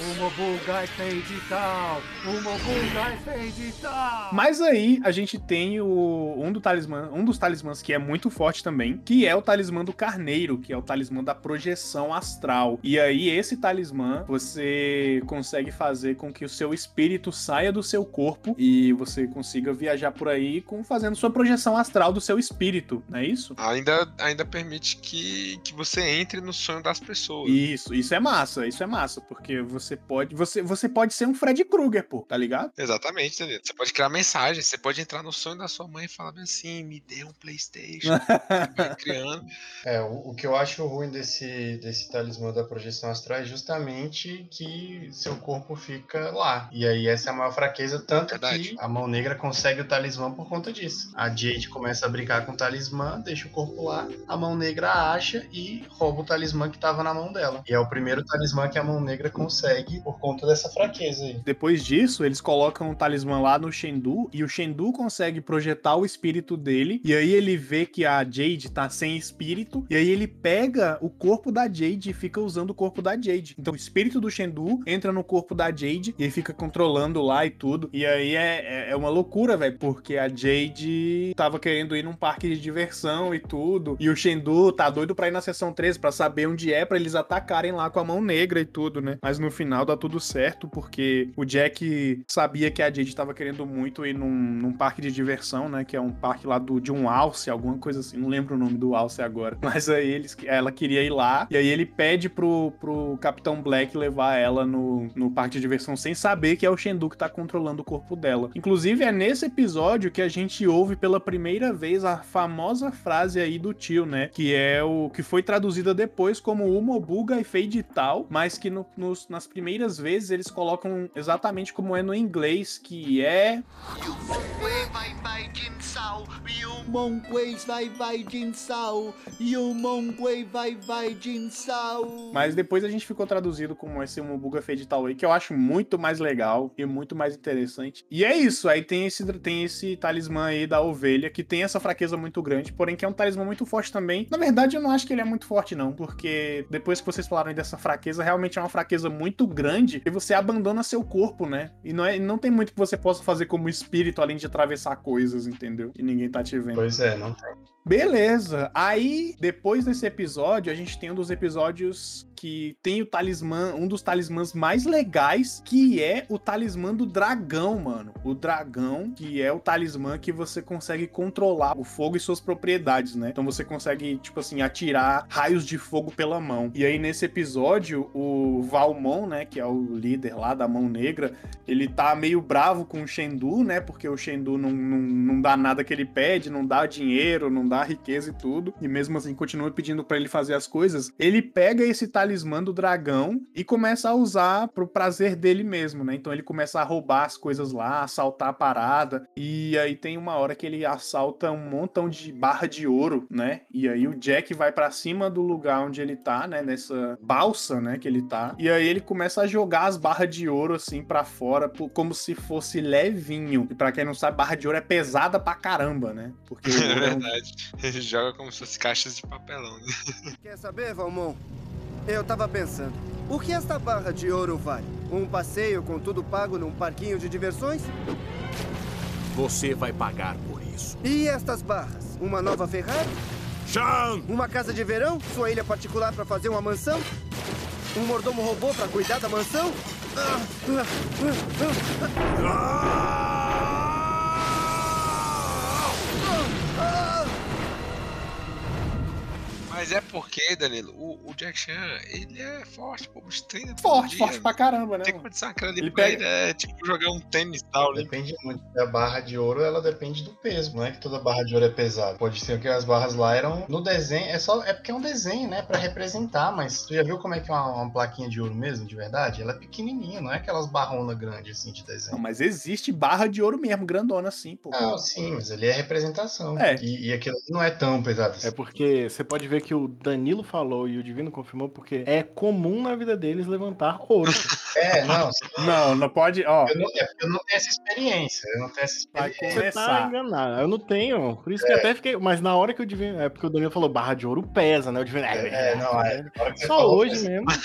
S1: Mas aí a gente tem o, um, do talismã, um dos talismãs que é muito forte também, que é o talismã do carneiro, que é o talismã da projeção astral. E aí esse talismã você consegue fazer com que o seu espírito saia do seu corpo e você consiga viajar por aí com fazendo sua projeção astral do seu espírito, não é isso?
S3: Ainda, ainda permite que, que você entre no sonho das pessoas.
S1: Isso, isso é massa, isso é massa, porque você pode, você, você pode ser um Fred Krueger, pô, tá ligado?
S3: Exatamente, Danilo. Você pode criar mensagem, você pode entrar no sonho da sua mãe e falar assim, me dê um Playstation. vai criando.
S4: É, o, o que eu acho ruim desse, desse talismã da projeção astral é justamente que seu corpo fica lá. E aí essa é a maior fraqueza, tanto
S3: Verdade.
S4: que a mão negra consegue o talismã por conta disso. A Jade começa a brincar com o talismã, deixa o corpo lá, a mão negra acha e rouba o talismã que tava na mão dela. E é o primeiro talismã que a mão negra consegue por conta dessa fraqueza aí.
S1: Depois disso, eles colocam o talismã lá no Shendu e o Shendu consegue projetar o espírito dele. E aí ele vê que a Jade tá sem espírito. E aí ele pega o corpo da Jade e fica usando o corpo da Jade. Então o espírito do Shendu entra no corpo da Jade e aí fica controlando lá e tudo. E aí é, é- é uma loucura, velho, porque a Jade tava querendo ir num parque de diversão e tudo. E o Shendu tá doido pra ir na sessão 13 pra saber onde é pra eles atacarem lá com a mão negra e tudo, né? Mas no final dá tudo certo, porque o Jack sabia que a Jade tava querendo muito ir num, num parque de diversão, né? Que é um parque lá do, de um alce, alguma coisa assim. Não lembro o nome do alce agora. Mas aí eles, ela queria ir lá. E aí ele pede pro, pro Capitão Black levar ela no, no parque de diversão sem saber que é o Shendu que tá controlando o corpo dela. Inclusive, é nesse episódio que a gente ouve pela primeira vez a famosa frase aí do tio, né? Que é o que foi traduzida depois como Umobuga e Fade tal, mas que no- nos- nas primeiras vezes eles colocam exatamente como é no inglês, que é. Mas depois a gente ficou traduzido como esse Umubuga Fade aí, que eu acho muito mais legal e muito mais interessante. E é isso, aí tem esse, tem esse talismã aí da ovelha, que tem essa fraqueza muito grande, porém que é um talismã muito forte também. Na verdade, eu não acho que ele é muito forte, não, porque depois que vocês falaram dessa fraqueza, realmente é uma fraqueza muito grande e você abandona seu corpo, né? E não, é, não tem muito que você possa fazer como espírito, além de atravessar coisas, entendeu? E ninguém tá te vendo.
S4: Pois é, não tem.
S1: Beleza. Aí, depois desse episódio, a gente tem um dos episódios que tem o talismã, um dos talismãs mais legais, que é o talismã do dragão, mano. O dragão, que é o talismã que você consegue controlar o fogo e suas propriedades, né? Então você consegue, tipo assim, atirar raios de fogo pela mão. E aí, nesse episódio, o Valmon, né, que é o líder lá da Mão Negra, ele tá meio bravo com o Shendu, né? Porque o Shendu não, não, não dá nada que ele pede, não dá dinheiro, não dá riqueza e tudo. E mesmo assim continua pedindo pra ele fazer as coisas. Ele pega esse talismã talismã do dragão e começa a usar pro prazer dele mesmo, né? Então ele começa a roubar as coisas lá, assaltar a parada. E aí tem uma hora que ele assalta um montão de barra de ouro, né? E aí o Jack vai para cima do lugar onde ele tá, né? Nessa balsa, né? Que ele tá. E aí ele começa a jogar as barras de ouro assim para fora, como se fosse levinho. E pra quem não sabe, barra de ouro é pesada pra caramba, né? Porque
S3: é verdade. Ele joga como se fosse caixas de papelão. Né?
S5: Quer saber, Valmon? Eu tava pensando, o que esta barra de ouro vale? Um passeio com tudo pago num parquinho de diversões?
S8: Você vai pagar por isso.
S5: E estas barras? Uma nova Ferrari?
S8: Sean!
S5: Uma casa de verão? Sua ilha particular para fazer uma mansão? Um mordomo robô para cuidar da mansão? Ah, ah,
S3: ah, Mas é porque, Danilo, o, o Jack Chan, ele é forte, pô, os treina
S1: Forte, dia, forte pra caramba, né?
S3: Tem condição aquela ali ele pra pega... ele é tipo jogar um tênis e tal,
S4: né? Depende muito. A barra de ouro, ela depende do peso, não é que toda barra de ouro é pesada. Pode ser que as barras lá eram no desenho, é só é porque é um desenho, né, pra representar, mas tu já viu como é que é uma, uma plaquinha de ouro mesmo, de verdade? Ela é pequenininha, não é aquelas barronas grandes assim de desenho. Não,
S1: mas existe barra de ouro mesmo, grandona assim, pô.
S4: Ah, sim, mas ele é representação. É. E, e aquilo não é tão pesado assim.
S2: É porque você pode ver que o Danilo falou e o Divino confirmou, porque é comum na vida deles levantar ouro.
S4: É, não.
S1: não, não pode. Ó.
S4: Eu não, é eu não tenho essa experiência. Eu não tenho essa experiência.
S2: Você tá enganado. Eu não tenho. Por isso é. que até fiquei. Mas na hora que o Divino. É porque o Danilo falou barra de ouro pesa, né? O Divino. É,
S4: é, é não, é.
S2: Só hoje mesmo.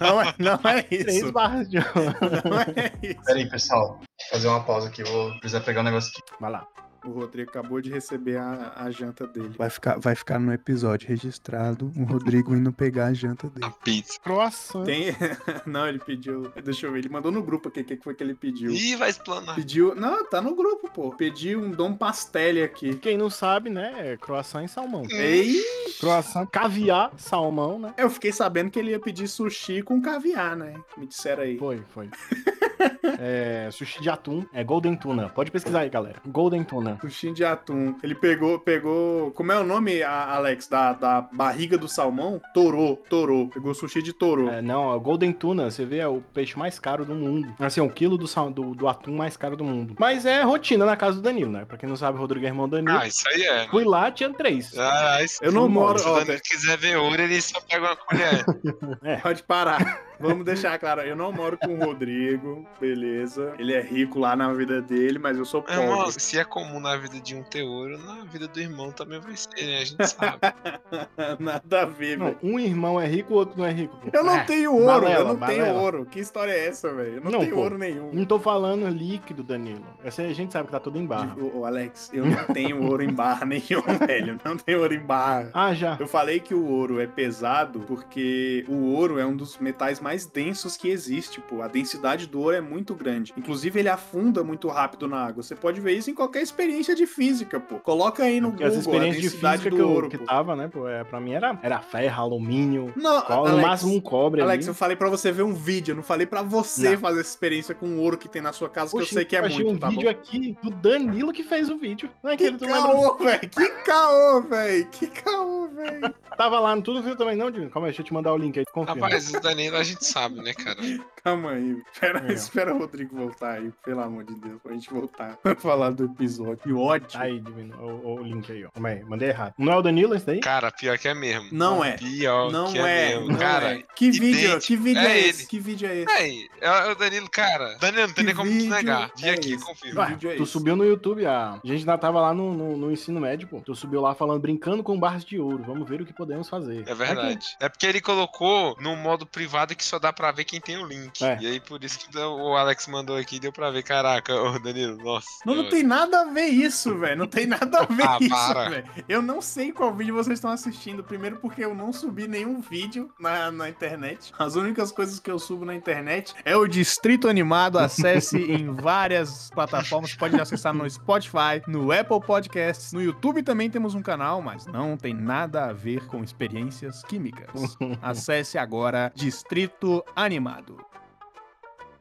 S1: Não é, não é isso.
S2: Três barras de ouro.
S1: Não é isso.
S4: Peraí, pessoal. Vou fazer uma pausa aqui. Vou precisar pegar um negócio aqui.
S2: Vai lá.
S1: O Rodrigo acabou de receber a, a janta dele. Vai ficar, vai ficar no episódio registrado o Rodrigo indo pegar a janta dele.
S3: A pizza.
S2: Croissant.
S1: Tem... Não, ele pediu. Deixa eu ver. Ele mandou no grupo aqui o que, que foi que ele pediu.
S3: Ih, vai explanar.
S1: Pediu. Não, tá no grupo, pô. Pediu um Dom Pastelli aqui.
S2: Quem não sabe, né? É croissant e salmão.
S1: Ei!
S2: Croissant, caviar, salmão, né?
S1: Eu fiquei sabendo que ele ia pedir sushi com caviar, né? Me disseram aí.
S2: Foi, foi. é, sushi de atum. É Golden Tuna. Pode pesquisar aí, galera. Golden Tuna.
S1: Sushi de atum. Ele pegou, pegou. Como é o nome, Alex? Da, da barriga do salmão? Torô, torô. Pegou sushi de torô.
S2: É, não, a Golden Tuna, você vê, é o peixe mais caro do mundo. Assim, um quilo do, do, do atum mais caro do mundo. Mas é rotina na casa do Danilo, né? Pra quem não sabe, o Rodrigo é irmão do Danilo.
S3: Ah, isso aí é.
S2: Fui lá, tinha três.
S3: Ah, isso
S1: Eu não moro.
S3: Se o Danilo quiser ver ouro, ele só pega uma colher.
S1: é. Pode parar. Vamos deixar claro, eu não moro com o Rodrigo, beleza. Ele é rico lá na vida dele, mas eu sou pobre.
S3: Irmão, se é comum na vida de um ter ouro, na vida do irmão também vai ser, né? A gente sabe.
S1: Nada a ver,
S2: velho. Um irmão é rico, o outro não é rico. Pô.
S1: Eu não é. tenho ouro, balela, eu não balela. tenho ouro. Que história é essa, velho? Eu não, não tenho pô, ouro nenhum.
S2: Não tô falando líquido, Danilo. Essa a gente sabe que tá tudo em barra.
S1: Ô, Alex, eu não tenho ouro em barra nenhum, velho. Não tenho ouro em barra.
S2: Ah, já.
S1: Eu falei que o ouro é pesado porque o ouro é um dos metais mais densos que existe, pô. A densidade do ouro é muito grande. Inclusive, ele afunda muito rápido na água. Você pode ver isso em qualquer experiência de física, pô. Coloca aí no Porque Google
S2: as experiências de física do que, ouro, que tava, né, pô, é, pra mim era, era ferro, alumínio, não, cobre, Alex, no máximo um cobre
S1: Alex,
S2: ali.
S1: eu falei pra você ver um vídeo, eu não falei pra você não. fazer essa experiência com o ouro que tem na sua casa, Oxi, que eu sei que é muito,
S2: um
S1: tá
S2: vídeo aqui do Danilo que fez o vídeo.
S1: Não é que, que caô, velho, que caô, velho, que caô, velho.
S2: Tava lá no Tudo Viu também, não, Dino? Calma aí, deixa eu te mandar o link aí, confirma.
S3: Rapaz, o Danilo a gente sabe, né, cara?
S1: Calma aí. Espera, é. espera o Rodrigo voltar aí, pelo amor de Deus, pra gente voltar a falar do episódio. Que ótimo.
S2: Aí, Divino, o, o, link aí, ó. Calma aí, mandei errado. Não é o Danilo esse daí?
S3: Cara, pior que é mesmo.
S1: Não é.
S3: Pior
S1: não
S3: que
S1: é,
S3: é mesmo.
S1: Não
S3: cara,
S1: é. Que vídeo, que vídeo é, é esse? Que vídeo é esse?
S3: É, é o Danilo, cara. Danilo, não tem nem como te negar. Dia é aqui, confirma.
S2: Ué, tu subiu no YouTube, a... a gente ainda tava lá no, no, no, ensino médio, pô. Tu subiu lá falando, brincando com barras de ouro. Vamos ver o que podemos fazer.
S3: É verdade. É porque ele colocou no modo privado que só dá pra ver quem tem o link. É. E aí, por isso que o Alex mandou aqui, deu pra ver. Caraca, ô Danilo, nossa.
S1: Não, não tem nada a ver isso, velho. Não tem nada a ver ah, isso, velho. Eu não sei qual vídeo vocês estão assistindo. Primeiro porque eu não subi nenhum vídeo na, na internet. As únicas coisas que eu subo na internet é o Distrito Animado. Acesse em várias plataformas. Pode acessar no Spotify, no Apple Podcasts, no YouTube também temos um canal, mas não tem nada a ver com experiências químicas. Acesse agora Distrito Animado.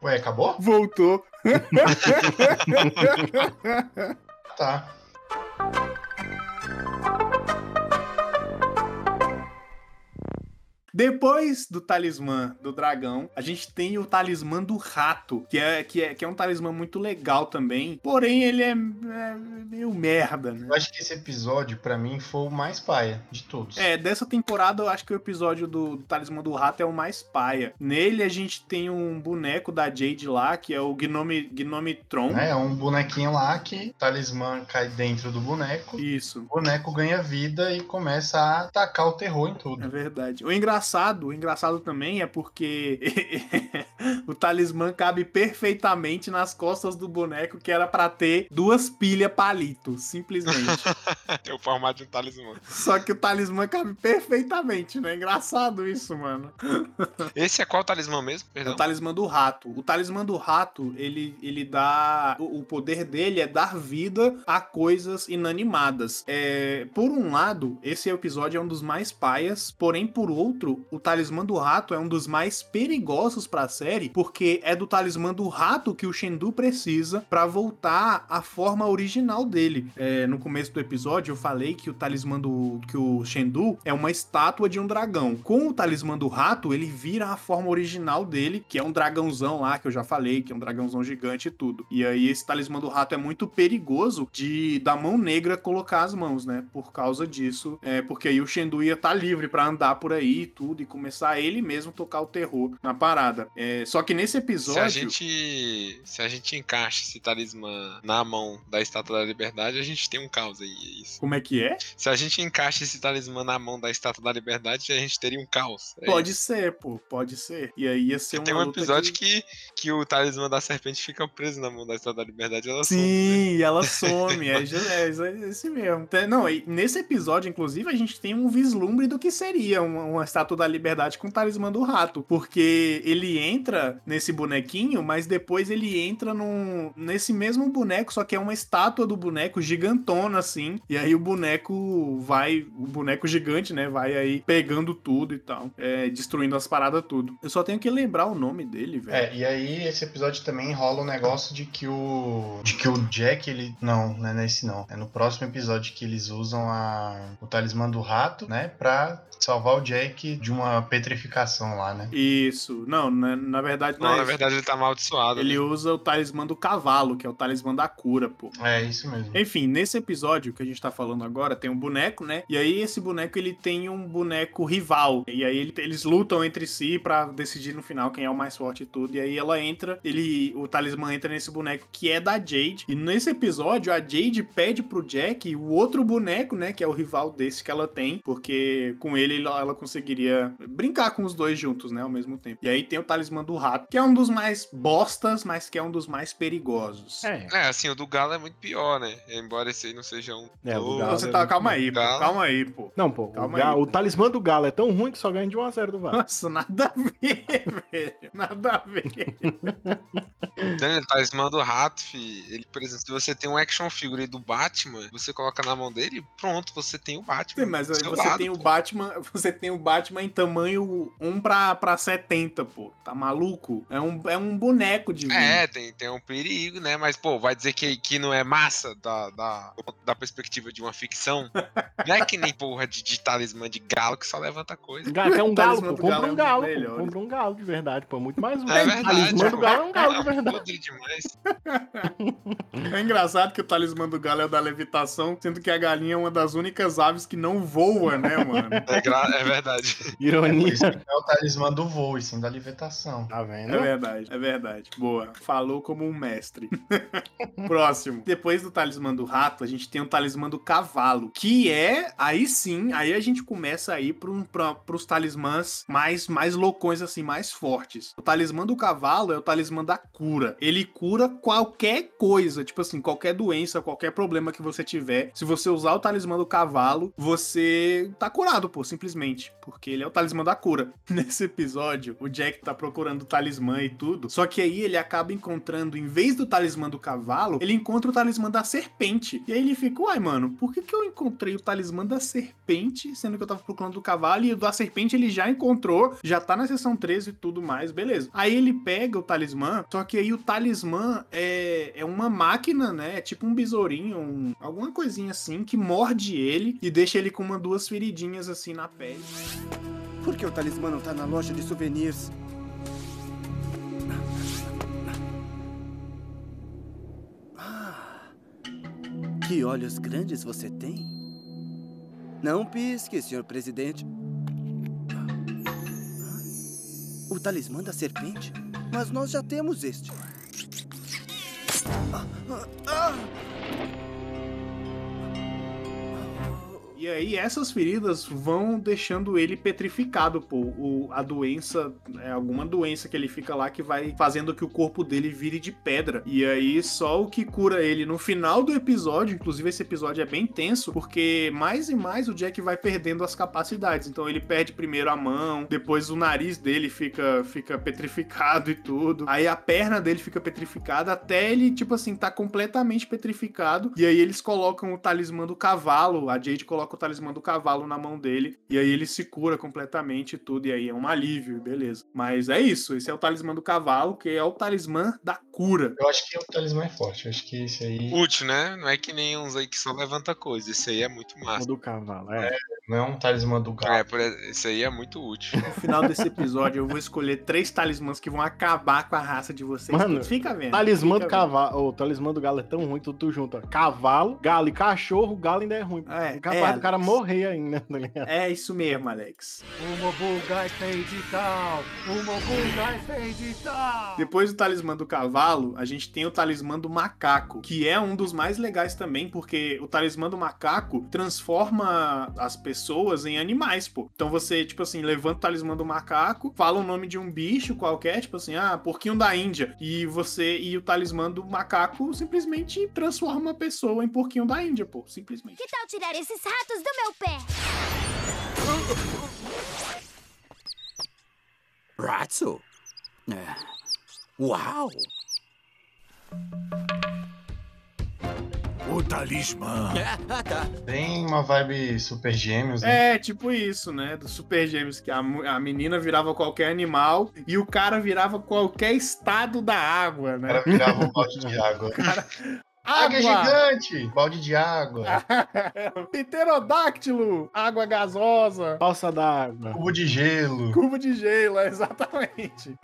S4: Ué, acabou?
S1: Voltou.
S4: tá.
S1: Depois do talismã do dragão, a gente tem o talismã do rato, que é, que é, que é um talismã muito legal também. Porém, ele é, é meio merda, né?
S4: Eu acho que esse episódio, pra mim, foi o mais paia de todos.
S1: É, dessa temporada eu acho que o episódio do, do Talismã do Rato é o mais paia. Nele a gente tem um boneco da Jade lá, que é o Gnome, Gnome Tron.
S4: É, um bonequinho lá que o talismã cai dentro do boneco.
S1: Isso.
S4: O boneco ganha vida e começa a atacar o terror em
S1: É
S4: tudo.
S1: verdade. O engraçado, o engraçado também é porque o talismã cabe perfeitamente nas costas do boneco que era pra ter duas pilhas palito, simplesmente.
S3: Tem o formato de um talismã.
S1: Só que o talismã cabe perfeitamente, né? Engraçado isso, mano.
S3: Esse é qual talismã mesmo?
S1: É
S3: Perdão.
S1: o talismã do rato. O talismã do rato, ele, ele dá. O, o poder dele é dar vida a coisas inanimadas. É, por um lado, esse episódio é um dos mais paias, porém, por outro, o talismã do rato é um dos mais perigosos pra série, porque é do talismã do rato que o Shendu precisa pra voltar à forma original dele. É, no começo do episódio, eu falei que o talismã do. que o Shendu é uma estátua de um dragão. Com o talismã do rato, ele vira a forma original dele, que é um dragãozão lá, que eu já falei, que é um dragãozão gigante e tudo. E aí, esse talismã do rato é muito perigoso de da mão negra colocar as mãos, né? Por causa disso. É, porque aí o Shendu ia estar livre pra andar por aí e tudo, e começar ele mesmo tocar o terror na parada. É, só que nesse
S3: Se a
S1: episódio.
S3: gente. Se a gente encaixa esse talismã na mão da Estátua da Liberdade, a gente tem um caos aí. É isso.
S1: Como é que é?
S3: Se a gente encaixa esse talismã na mão da Estátua da Liberdade, a gente teria um caos. É
S1: Pode
S3: isso.
S1: ser, pô, pode ser. E aí ia ser uma
S3: Tem um episódio que... Que, o talismã da serpente fica preso na mão da Estátua da Liberdade e ela some.
S1: Sim, e ela some. é, é, é esse mesmo. Tem- Não, nesse episódio, inclusive, a gente tem um vislumbre do que seria uma, uma estátua da liberdade com o talismã do rato. Porque ele entra nesse bonequinho, mas depois ele entra num, nesse mesmo boneco, só que é uma estátua do boneco gigantona, assim. E aí o boneco vai. O boneco gigante, né? Vai aí pegando tudo e tal. é, destruindo as paradas tudo. Eu só tenho que lembrar o nome dele, velho.
S4: É, e aí esse episódio também rola um negócio de que o. De que o Jack, ele. Não, não é nesse não. É no próximo episódio que eles usam a, o talismã do rato, né? Pra salvar o Jack de uma petrificação lá, né?
S1: Isso. Não, na, na verdade não,
S3: Não,
S1: é
S3: na
S1: isso.
S3: verdade ele tá amaldiçoado.
S1: Ele
S3: né?
S1: usa o talismã do cavalo, que é o talismã da cura, pô.
S4: É isso mesmo.
S1: Enfim, nesse episódio que a gente tá falando agora, tem um boneco, né? E aí esse boneco ele tem um boneco rival. E aí ele- eles lutam entre si pra decidir no final quem é o mais forte e tudo. E aí ela entra, ele o talismã entra nesse boneco que é da Jade. E nesse episódio a Jade pede pro Jack o outro boneco, né, que é o rival desse que ela tem, porque com ele ela, ela conseguiria brincar com os dois juntos, né, ao mesmo tempo. E aí tem o talismã do rato, que é um dos mais bostas, mas que é um dos mais perigosos.
S2: É.
S3: É, assim, o do Galo é muito pior, né? Embora esse aí não seja um.
S2: É, o Galo
S1: Você
S2: é
S1: tá,
S2: muito
S1: calma aí, pô, calma aí, pô.
S2: Não, pô, o,
S1: Calma
S2: ga-
S1: aí.
S2: o talismã do Galo é tão ruim que só ganha de 1x0 do Vasco.
S1: Nossa, nada a ver, velho. Nada a ver.
S3: Daniel, talismã do rato, fi. Ele, por exemplo, se você tem um action figure do Batman, você coloca na mão dele, pronto, você tem o Batman.
S1: Sim, mas aí você
S3: lado,
S1: tem o
S3: pô.
S1: Batman, você tem o Batman em tamanho 1 pra, pra 70, pô. Tá maluco? É um, é um boneco de
S3: É, tem, tem um perigo, né? Mas, pô, vai dizer que, que não é massa da, da, da perspectiva de uma ficção? Não é que nem porra de, de talismã de galo que só levanta coisa.
S2: Ga- Quer um galo, pô. Compra
S1: galo é
S2: um
S1: um
S2: galo, pô.
S1: melhores.
S2: Compra um galo de verdade, pô. É muito mais útil.
S3: É
S2: O
S3: verdade.
S2: talismã do
S3: pô.
S2: galo é um galo de
S3: É
S2: verdade.
S3: demais.
S1: É engraçado que o talismã do galo é o da levitação, sendo que a galinha é uma das únicas aves que não voa, né, mano?
S3: É, gra- é verdade.
S2: Ironia.
S4: que não é o talismã do voo, e sim da libertação.
S2: Tá vendo?
S1: É verdade, é verdade. Boa. Falou como um mestre. Próximo. Depois do talismã do rato, a gente tem o talismã do cavalo, que é, aí sim, aí a gente começa a ir pro, pra, pros talismãs mais, mais loucões, assim, mais fortes. O talismã do cavalo é o talismã da cura. Ele cura qualquer coisa, tipo assim, qualquer doença, qualquer problema que você tiver. Se você usar o talismã do cavalo, você tá curado, pô, simplesmente. Porque ele é o talismã da cura. Nesse episódio, o Jack tá procurando o talismã e tudo. Só que aí ele acaba encontrando, em vez do talismã do cavalo, ele encontra o talismã da serpente. E aí ele fica, uai, mano, por que, que eu encontrei o talismã da serpente, sendo que eu tava procurando do cavalo? E o da serpente ele já encontrou, já tá na seção 13 e tudo mais, beleza. Aí ele pega o talismã, só que aí o talismã é, é uma máquina, né? É tipo um besourinho, um- alguma coisinha assim, que morde ele e deixa ele com uma duas feridinhas assim na pele.
S5: Por que o talismã não tá na loja de souvenirs? Ah, que olhos grandes você tem. Não pisque, senhor presidente. O talismã da serpente? Mas nós já temos este. Ah, ah, ah!
S1: E aí essas feridas vão deixando ele petrificado, pô. O, a doença, é alguma doença que ele fica lá que vai fazendo que o corpo dele vire de pedra. E aí só o que cura ele no final do episódio, inclusive esse episódio é bem tenso, porque mais e mais o Jack vai perdendo as capacidades. Então ele perde primeiro a mão, depois o nariz dele fica, fica petrificado e tudo. Aí a perna dele fica petrificada até ele, tipo assim, tá completamente petrificado. E aí eles colocam o talismã do cavalo, a Jade coloca coloca o talismã do cavalo na mão dele, e aí ele se cura completamente e tudo, e aí é um alívio, beleza. Mas é isso, esse é o talismã do cavalo, que é o talismã da cura.
S4: Eu acho que o talismã é forte, eu acho que esse aí.
S3: Útil, né? Não é que nem uns aí que só levanta coisa. Esse aí é muito
S2: O
S3: massa.
S2: do cavalo, é.
S4: É, não é um talismã do gato.
S3: É, por... esse aí é muito útil.
S1: No final desse episódio, eu vou escolher três talismãs que vão acabar com a raça de vocês.
S2: Mano,
S1: fica vendo.
S2: Talismã
S1: fica
S2: do cavalo. O talismã do galo é tão ruim, tu, tu junta cavalo, galo e cachorro, o galo ainda é ruim.
S1: É, é,
S2: cara morrer ainda, tá ligado?
S1: É isso mesmo, Alex.
S10: O Mobugai fez de tal, o Mobugai fez de tal.
S1: Depois do talismã do cavalo, a gente tem o talismã do macaco, que é um dos mais legais também, porque o talismã do macaco transforma as pessoas em animais, pô. Então você, tipo assim, levanta o talismã do macaco, fala o nome de um bicho qualquer, tipo assim, ah, porquinho da Índia, e você e o talismã do macaco simplesmente transforma a pessoa em porquinho da Índia, pô, simplesmente.
S6: Que tal tirar esses ratos do meu pé?
S8: Ratso? É. Uau! O talismã. É, ah, tá.
S4: Tem uma vibe super gêmeos, né?
S1: É, tipo isso, né? Do Super Gêmeos, que a, a menina virava qualquer animal e o cara virava qualquer estado da água,
S4: O
S1: né?
S4: cara virava um balde de água. Águia
S1: Água!
S4: gigante! Balde de água.
S1: Pterodáctilo! Água gasosa!
S2: Balsa d'água.
S4: Cubo de gelo.
S1: Cubo de gelo, exatamente.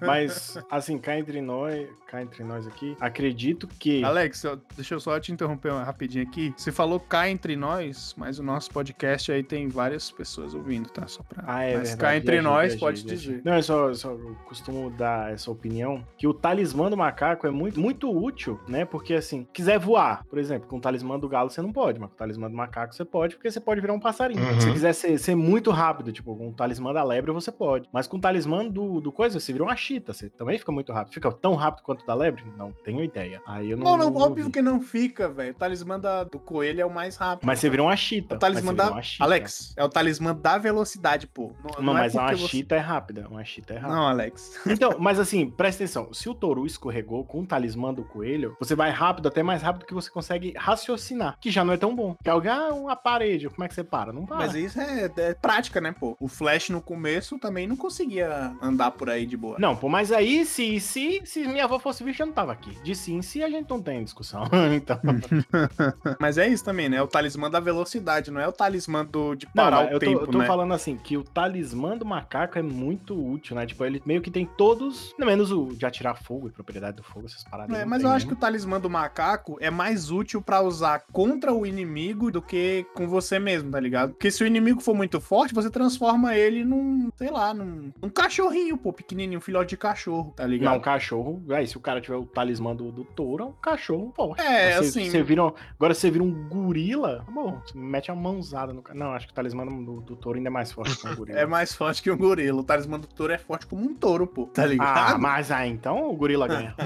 S2: Mas, assim, cá entre nós, cá entre nós aqui, acredito que.
S1: Alex, eu- deixa eu só te interromper rapidinho aqui. Você falou cá entre nós, mas o nosso podcast aí tem várias pessoas ouvindo, tá? Só pra.
S2: Ah, é
S1: mas
S2: verdade.
S1: cá entre
S2: viajei,
S1: nós,
S2: viajei,
S1: pode
S2: viajei.
S1: dizer.
S2: Não, eu só, eu só costumo dar essa opinião que o talismã do macaco é muito, muito útil, né? Porque, assim, quiser voar, por exemplo, com o talismã do galo você não pode, mas com o talismã do macaco você pode, porque você pode virar um passarinho.
S4: Uhum.
S2: Se quiser ser, ser muito rápido, tipo, com o talismã da lebre você pode. Mas com o talismã do, do coisa, você vira uma chita, você também fica muito rápido. Fica tão rápido quanto o da lebre? Não tenho ideia. Aí eu não.
S1: Não, não,
S2: não
S1: óbvio
S2: vi.
S1: que não fica, velho. O talismã da- do coelho é o mais rápido.
S2: Mas você vira uma chita.
S1: É o talismã da.
S2: uma chita.
S1: Alex, é o talismã da velocidade, pô. Não,
S2: Não,
S1: é
S2: mas uma
S1: porque você-
S2: chita é rápida. Uma chita é rápida.
S1: Não, Alex.
S2: Então, mas assim, presta atenção. Se o touro escorregou com o talismã do coelho, você vai rápido, até mais rápido que você consegue raciocinar, que já não é tão bom. Que alguém, ah, uma parede, como é que você para? Não para.
S1: Mas isso é, é prática, né, pô? O Flash no começo também não conseguia andar por aí de boa.
S2: Não, pô, mas aí, se, se, se minha avó fosse bicha, eu não tava aqui. De sim, se a gente não tem discussão. então.
S1: Mas é isso também, né? É o talismã da velocidade, não é o talismã do, de
S2: Não,
S1: parar
S2: mas
S1: o
S2: eu tô,
S1: tempo,
S2: eu tô
S1: né?
S2: falando assim, que o talismã do macaco é muito útil, né? Tipo, ele meio que tem todos, no menos o de atirar fogo e propriedade do fogo, essas paradas.
S1: É,
S2: não
S1: mas eu acho que o talismã do macaco é mais útil pra usar contra o inimigo do que com você mesmo, tá ligado? Porque se o inimigo for muito forte, você transforma ele num, sei lá, num, num cachorrinho, pô, pequenininho, um filhote de cachorro, tá ligado?
S2: Não, um cachorro. Aí, se o cara tiver o talismã do, do touro, é um cachorro forte.
S1: É,
S2: você,
S1: assim-
S2: Você vira, um- agora você vira um gorila, bom, você mete a mãozada no cara. Não, acho que o talismã do, do touro ainda é mais forte que um gorila.
S1: É mais forte que um gorila. O talismã do touro é forte como um touro, pô, tá ligado?
S2: Ah, mas aí então o gorila ganha.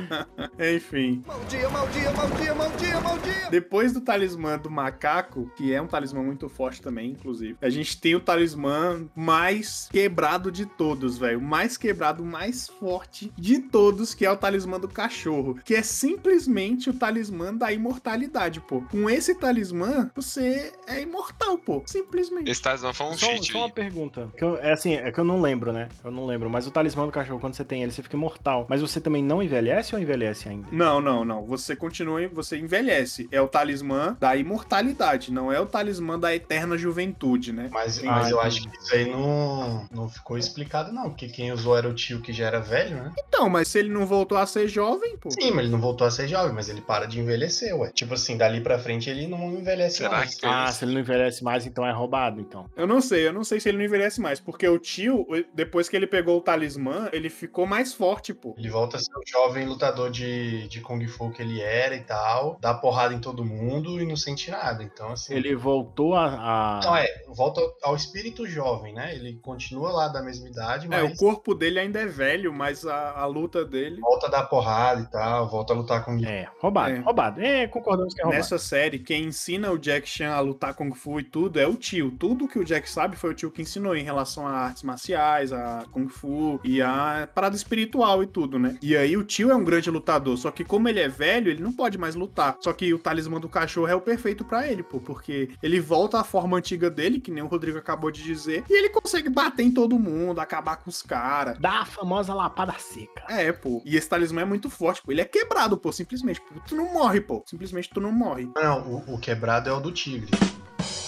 S1: Enfim.
S5: Mau dia, mau dia, mau dia, mau dia, mau dia!
S1: Depois do talismã do macaco, que é um talismã muito forte também, inclusive, a gente tem o talismã mais quebrado de todos, velho. O mais quebrado, o mais forte de todos, que é o talismã do cachorro. Que é simplesmente o talismã da imortalidade, pô. Com esse talismã, você é imortal, pô. Simplesmente.
S3: Esse talismã foi um
S2: Só,
S3: cheat
S2: só uma pergunta. Que eu- é assim, é que eu não lembro, né? Eu não lembro. Mas o talismã do cachorro, quando você tem ele, você fica imortal. Mas você também não envelhece ou envelhece ainda?
S1: Não, não, não. Você continua, você envelhece. É o talismã da imortalidade, não é o talismã da eterna juventude, né?
S4: Mas,
S1: Tem-
S4: mas eu acho que isso aí não, não ficou explicado, não. Porque quem usou era o tio que já era velho, né?
S1: Então, mas se ele não voltou a ser jovem, pô.
S4: Sim, mas ele não voltou a ser jovem, mas ele para de envelhecer, ué. Tipo assim, dali pra frente ele não envelhece
S3: Será
S4: mais.
S3: que
S2: Ah, se ele não envelhece mais, então é roubado, então.
S1: Eu não sei, eu não sei se ele não envelhece mais, porque o tio, depois que ele pegou o talismã, ele ficou mais forte, pô.
S4: Ele volta a ser o jovem lutador de, de Kung Fu que ele era e tal, dá porrada em todo mundo e não sente nada. Então, assim.
S2: Ele voltou a. a-
S4: Não, é, volta ao espírito jovem, né? Ele continua lá da mesma idade,
S1: É,
S4: mas
S1: o corpo dele ainda é velho, mas a, a luta dele.
S4: volta a dar porrada e tal, volta a lutar com
S2: É, roubado,
S1: É.
S2: roubado. É, concordamos que é roubado.
S1: Nessa série, quem ensina o Jack Chan a lutar Kung Fu e tudo é o tio. Tudo que o Jack sabe foi o tio que ensinou em relação a artes marciais, a Kung Fu e a parada espiritual e tudo, né? E aí o tio é um grande lutador, só que como ele é velho, ele não pode mais lutar. Só que o talismã do cachorro é o perfeito pra ele, pô, porque ele volta à forma antiga dele, que nem o Rodrigo acabou de dizer, e ele consegue bater em todo mundo, acabar com os caras.
S2: Dá a famosa lapada seca.
S1: É, pô. E esse talismã é muito forte, pô. Ele é quebrado, pô, simplesmente. Pô, Tu não morre, pô. Simplesmente tu não morre.
S4: Não, o, o quebrado é o do tigre.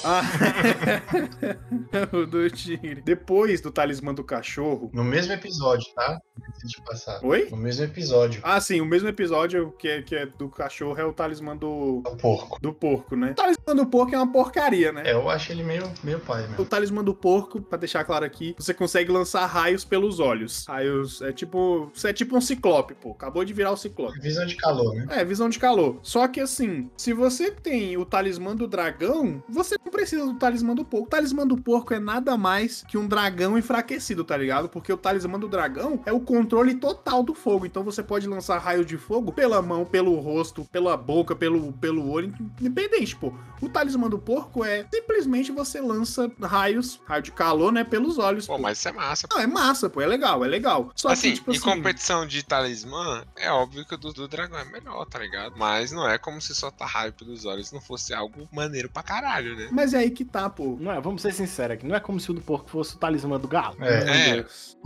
S1: Ah. o do tigre. Depois do talismã do cachorro.
S4: No mesmo episódio, tá? De passar.
S1: Oi?
S4: No mesmo episódio.
S1: Ah, sim, o mesmo episódio que é, que é do cachorro é o talismã do,
S4: O porco.
S1: do porco, né? O talismã do porco é uma porcaria, né?
S4: É, eu acho ele meio, meio pai
S1: O
S4: mesmo.
S1: talismã do porco, pra deixar claro aqui, você consegue lançar raios pelos olhos. Raios é tipo. Você é tipo um ciclope, pô. Acabou de virar o ciclope.
S4: Visão de calor, né?
S1: É, visão de calor. Só que assim, se você tem o talismã do dragão, você não precisa do talismã do porco. O talismã do porco é nada mais que um dragão enfraquecido, tá ligado? Porque o talismã do dragão é o controle total do fogo. Então você pode lançar raio de fogo pela mão, pelo rosto, pela boca, pelo, pelo olho, independente, pô. O talismã do porco é simplesmente você lança raios, raio de calor, né, pelos olhos.
S3: Pô,
S1: pô.
S3: mas isso é massa.
S1: Não, é massa, pô, é legal, é legal. Só
S3: assim,
S1: que, tipo
S3: em
S1: assim...
S3: competição de talismã, é óbvio que o do, do dragão é melhor, tá ligado? Mas não é como se soltar raio pelos olhos não fosse algo maneiro pra caralho, né?
S1: Mas é aí que tá, pô.
S2: Não é, vamos ser sinceros aqui, não é como se o do porco fosse o talismã do galo.
S4: É,
S1: Meu
S3: É.
S1: Deus.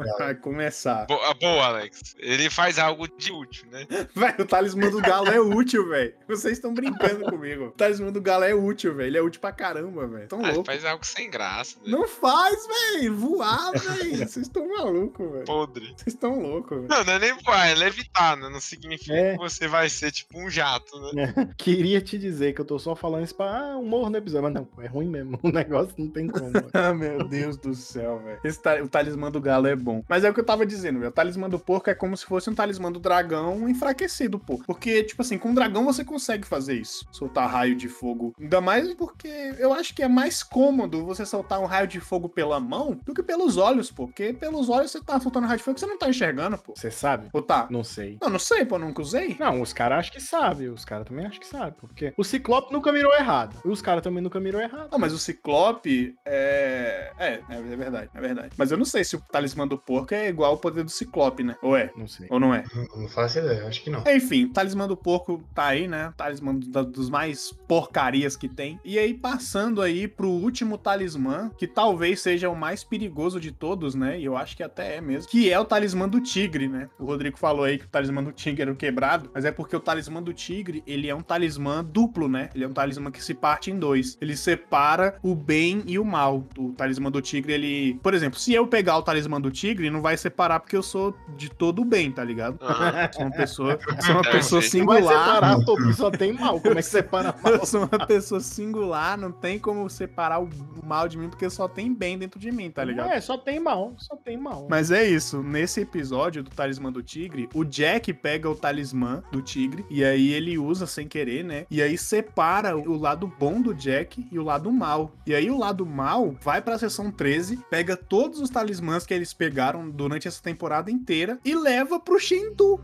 S4: é.
S1: Vai começar.
S3: Boa, boa, Alex. Ele faz algo de útil, né?
S1: Véi, o talismã do galo é útil, velho. Vocês estão brincando comigo. O talismã do galo é útil, velho. Ele é útil pra caramba, velho. Tão
S3: Ah,
S1: louco.
S3: faz algo sem graça, né?
S1: Não faz, velho. Voar, velho. Vocês estão malucos, velho.
S3: Podre.
S1: Vocês estão loucos, velho.
S3: Não, não é nem voar, é levitar, né? Não significa
S2: É.
S3: que você vai ser tipo um jato, né?
S2: Queria te dizer que eu tô só falando isso pra ah, humor no episódio, mas não, é ruim mesmo. O negócio não tem como.
S1: Ah, meu Deus do céu, velho. Ta- O talismã do galo é bom. Mas é o que eu tava dizendo, velho. O talismã do porco é como se fosse um talismã do dragão enfraquecido, pô. Porque, tipo assim, com o dragão você consegue fazer isso. Soltar raio de fogo. Ainda mais porque eu acho que é mais cômodo você soltar um raio de fogo pela mão do que pelos olhos, pô. Porque pelos olhos você tá soltando raio de fogo que você não tá enxergando, pô.
S2: Você sabe?
S1: Ou tá?
S2: Não sei.
S1: Eu não sei, pô. Nunca usei.
S2: Não, os caras acham que sabem. Os caras também acham que sabem. Porque o Ciclope nunca mirou errado. E os caras também nunca mirou errado.
S1: Não, mas o Ciclope é... é. É verdade, é verdade. Mas eu não sei se o talismã do porco é igual ao poder do Ciclope, né? Ou é?
S2: Não sei.
S1: Ou não é?
S4: Não, não faço ideia, acho que não.
S1: Enfim, o talismã do porco tá aí, né? Talismã dos mais porcarias que tem. E aí, passando aí pro último talismã, que talvez seja o mais perigoso de todos, né? E eu acho que até é mesmo. Que é o talismã do tigre, né? O Rodrigo falou aí que o talismã do tigre era o quebrado, mas é porque o talismã do tigre, ele é um talismã duplo, né? Ele é um talismã que se parte em dois. Ele separa o bem e o mal. O talismã do tigre, ele... Por exemplo, se eu pegar o talismã do tigre, não vai separar porque eu sou de todo o bem, tá ligado?
S3: Ah,
S1: Sou uma pessoa, sou uma
S3: É,
S1: pessoa
S3: sei.
S2: Não vai
S1: singular.
S2: separar, só tem mal. Como é que separa
S1: Eu sou uma pessoa singular, não tem como separar o mal de mim, porque só tem bem dentro de mim, tá ligado?
S2: É, só tem mal. Só tem mal.
S1: Mas é isso, nesse episódio do Talismã do Tigre, o Jack pega o talismã do tigre e aí ele usa sem querer, né? E aí separa o lado bom do Jack e o lado mal. E aí o lado mal vai pra seção 13, pega todos os talismãs que eles pegaram durante essa temporada inteira e leva pro Shindu.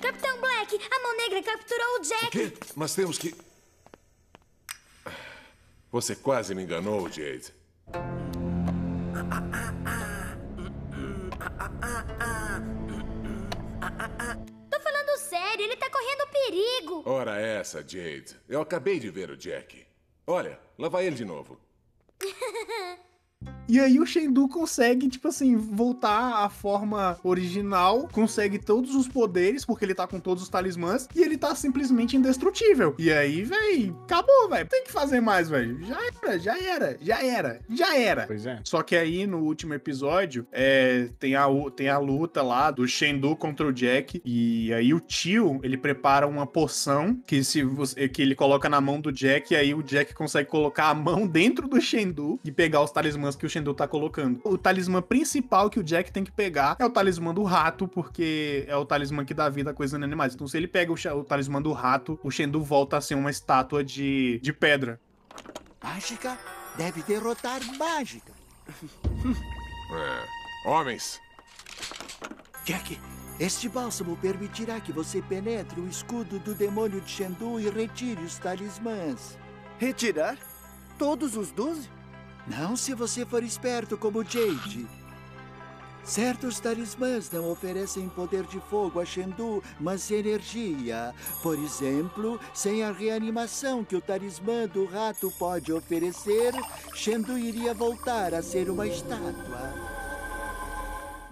S6: Capitão Black, a mão negra capturou o
S8: O
S6: Jack.
S8: quê? Mas temos que. Você quase me enganou, Jade.
S6: Tô falando sério, ele tá correndo perigo.
S8: Ora essa, Jade. Eu acabei de ver o Jack. Olha, lá vai ele de novo.
S1: E aí o Shendu consegue, tipo assim, voltar à forma original, consegue todos os poderes, porque ele tá com todos os talismãs, e ele tá simplesmente indestrutível. E aí, véi, acabou, velho. Tem que fazer mais, velho. Já era, já era, já era, já era.
S2: Pois é.
S1: Só que aí, no último episódio, é, tem, a, tem a luta lá do Shendu contra o Jack. E aí o tio, ele prepara uma poção que, se você, que ele coloca na mão do Jack. E aí o Jack consegue colocar a mão dentro do Shendu e pegar os talismãs que o Shendu tá colocando. O talismã principal que o Jack tem que pegar é o talismã do rato, porque é o talismã que dá vida a coisas animais. Então, se ele pega o, o talismã do rato, o Shendu volta a ser uma estátua de, de pedra.
S11: Mágica deve derrotar mágica.
S8: É. Homens,
S11: Jack, este bálsamo permitirá que você penetre o escudo do demônio de Shendu e retire os talismãs.
S5: Retirar? Todos os 12?
S11: Não se você for esperto como Jade. Certos talismãs não oferecem poder de fogo a Shendu, mas energia. Por exemplo, sem a reanimação que o talismã do rato pode oferecer, Shendu iria voltar a ser uma estátua.